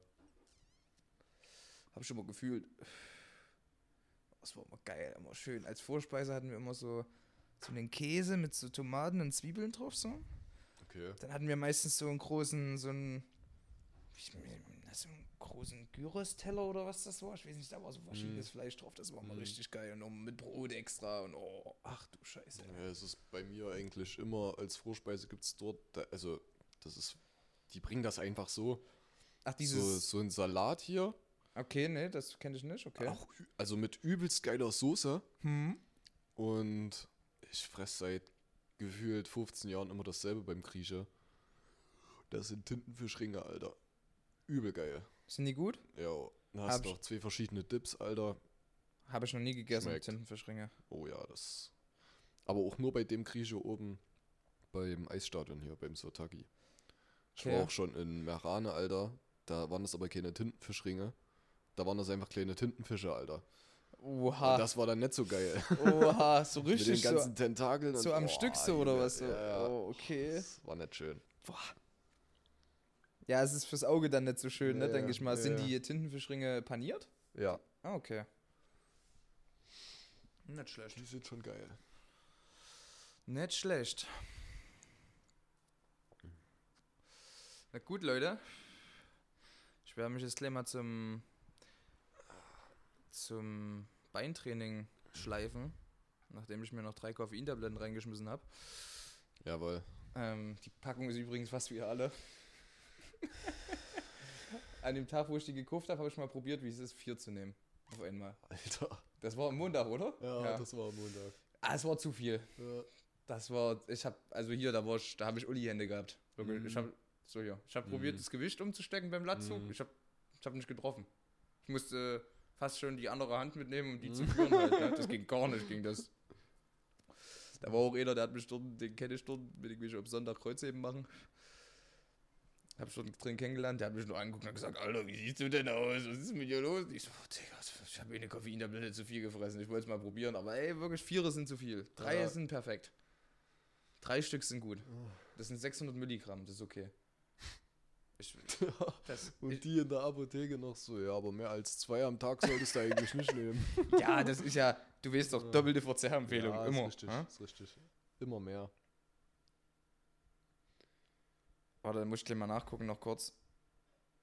Hab ich schon mal gefühlt. Das war immer geil, immer schön. Als Vorspeise hatten wir immer so, so einen Käse mit so Tomaten und Zwiebeln drauf, so. Okay. Dann hatten wir meistens so einen großen, so einen, so einen großen Gyros-Teller oder was das war. Ich weiß nicht, da war so verschiedenes Fleisch drauf. Das war immer Mhm. richtig geil. Und noch mit Brot extra und oh, ach du Scheiße. Ja, es ist bei mir eigentlich immer als Vorspeise gibt es dort, also das ist, die bringen das einfach so. Ach, So, dieses. so ein Salat hier, Okay, nee, das kenne ich nicht, okay. auch, also mit übelst geiler Soße. Hm. Und ich fresse seit gefühlt 15 Jahren immer dasselbe beim Grieche. Das sind Tintenfischringe, Alter. Übel geil. Sind die gut? Ja, hast du noch zwei verschiedene Dips, Alter. Habe ich noch nie gegessen Schmeckt. mit Tintenfischringe. Oh ja, das. Aber auch nur bei dem Grieche oben beim Eisstadion hier, beim Sotaki. Ich Okay. war auch schon in Merane, Alter. Da waren das aber keine Tintenfischringe. Da waren das einfach kleine Tintenfische, Alter. Oha. Und das war dann nicht so geil. Oha, so [LAUGHS] Mit den richtig so, ganzen Tentakeln. und- so am boah, Stück so oder was? So? Ja, ja. Oh, okay. Das war nicht schön. Ja, es ist fürs Auge dann nicht so schön, ne, Ja, denke ich mal. ja, Sind die Tintenfischringe paniert? Ja. Ah, okay. Nicht schlecht. Die sind schon geil. Nicht schlecht. Na gut, Leute. Ich werde mich jetzt gleich mal zum, zum Beintraining schleifen, nachdem ich mir noch drei Koffeintabletten reingeschmissen habe. Jawohl. Ähm, die Packung ist übrigens fast wie alle. An dem Tag, wo ich die gekauft habe, habe ich mal probiert, wie es ist, vier zu nehmen. Auf einmal. Alter. Das war am Montag, oder? Ja, das war am Montag. Ah, es war zu viel. Ja. Das war, ich habe, also hier, da war ich, da habe ich Uli-Hände gehabt. Wirklich, Mhm. Ich habe, so hier, ich habe probiert, Mhm. das Gewicht umzustecken beim Latzug. Mhm. Ich habe, ich habe nicht getroffen. Ich musste fast schon die andere Hand mitnehmen, um die Mhm. zu führen halt. Ne? Das ging gar nicht, [LAUGHS] ging das. Da war auch einer, der hat mich dort, den kenne ich dort, mit dem ich am Sonntag Kreuzheben machen. Hab schon drin kennengelernt, der hat mich nur angeguckt und gesagt, Alter, wie siehst du denn aus? Was ist mit dir los? Ich so, oh, Digga, ich habe eh eine Koffeintablette zu viel gefressen. Ich wollte es mal probieren, aber ey, wirklich, vier sind zu viel. Drei Ja. sind perfekt. Drei Stück sind gut. Das sind 600 Milligramm, das ist okay. Ich, [LAUGHS] das, Und ich, die in der Apotheke noch so, ja, aber mehr als zwei am Tag solltest du eigentlich nicht nehmen. [LAUGHS] ja, das ist ja, du weißt doch, doppelte Verzehrempfehlung, ja, immer. Ist richtig, hä? ist richtig. Immer mehr. Warte, dann muss ich gleich mal nachgucken, noch kurz.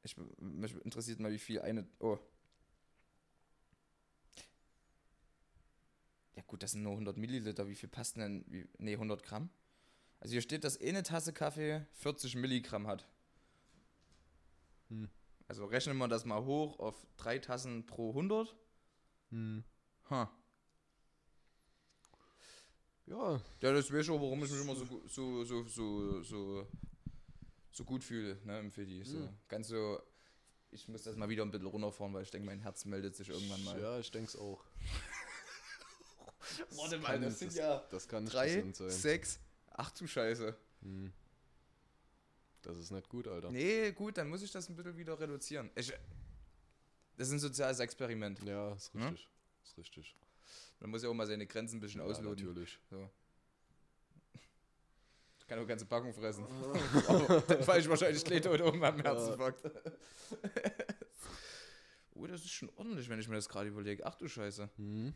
Ich, mich interessiert mal, wie viel eine. Oh. Ja, gut, das sind nur 100 Milliliter. Wie viel passt denn? Wie, nee, 100 Gramm. Also hier steht, dass eine Tasse Kaffee 40 Milligramm hat. Hm. Also rechnen wir das mal hoch auf drei Tassen pro 100. Hm. Ha. Ja, Ja, das weiß schon, warum ich mich immer so, so, so, so, so, so gut fühle, ne, im Fiddy. So. Mhm. Ganz so, ich muss das mal wieder ein bisschen runterfahren, weil ich denke, mein Herz meldet sich irgendwann mal. ja, ich denke es auch. [LAUGHS] Warte mal, das sind das- ja Das kann nicht drei, sechs. Ach du Scheiße. Hm. Das ist nicht gut, Alter. Nee, gut, dann muss ich das ein bisschen wieder reduzieren. Ich, das ist ein soziales Experiment. Ja, ist Ja? richtig. Ist richtig. Man muss ja auch mal seine Grenzen ein bisschen Ja, ausloten. natürlich. So. Kann auch ganze Packung fressen. Aber [LAUGHS] dann ich wahrscheinlich gleich tot um am Herzinfarkt. [LAUGHS] oh, das ist schon ordentlich, wenn ich mir das gerade überlege. Ach du Scheiße. Hm.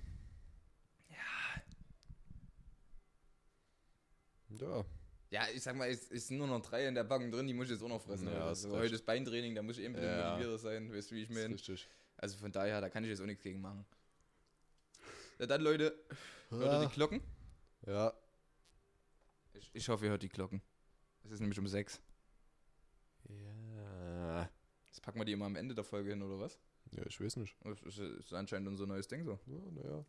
Ja. Ja, ich sag mal, es, sind nur noch drei in der Packung drin, die muss ich jetzt auch noch fressen. Ja, also heute ist Beintraining, da muss ich eben ein bisschen Ja. motivierter sein, weißt du, wie ich meine. richtig. Also von daher, da kann ich jetzt auch nichts gegen machen. Ja, dann Leute, hört ihr die Glocken? Ja. Ich, ich hoffe, ihr hört die Glocken. Es ist nämlich um sechs. Ja. Das packen wir die immer am Ende der Folge hin, oder was? Ja, ich weiß nicht. Das ist, ist anscheinend unser neues Ding so. Ja, naja.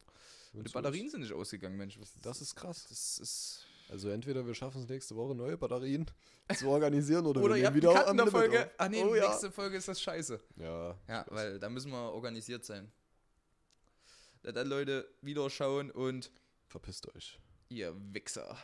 Und die Batterien sind nicht ausgegangen, Mensch. Was Das ist krass. Das ist. Also entweder wir schaffen es nächste Woche, neue Batterien [LAUGHS] zu organisieren oder, Oder wir nehmen wieder in der Folge. Ah nee, oh, ja. nächste Folge ist das scheiße. Ja. Ja, weil da müssen wir organisiert sein. Da dann Leute wieder schauen und Verpisst euch. ihr Wichser.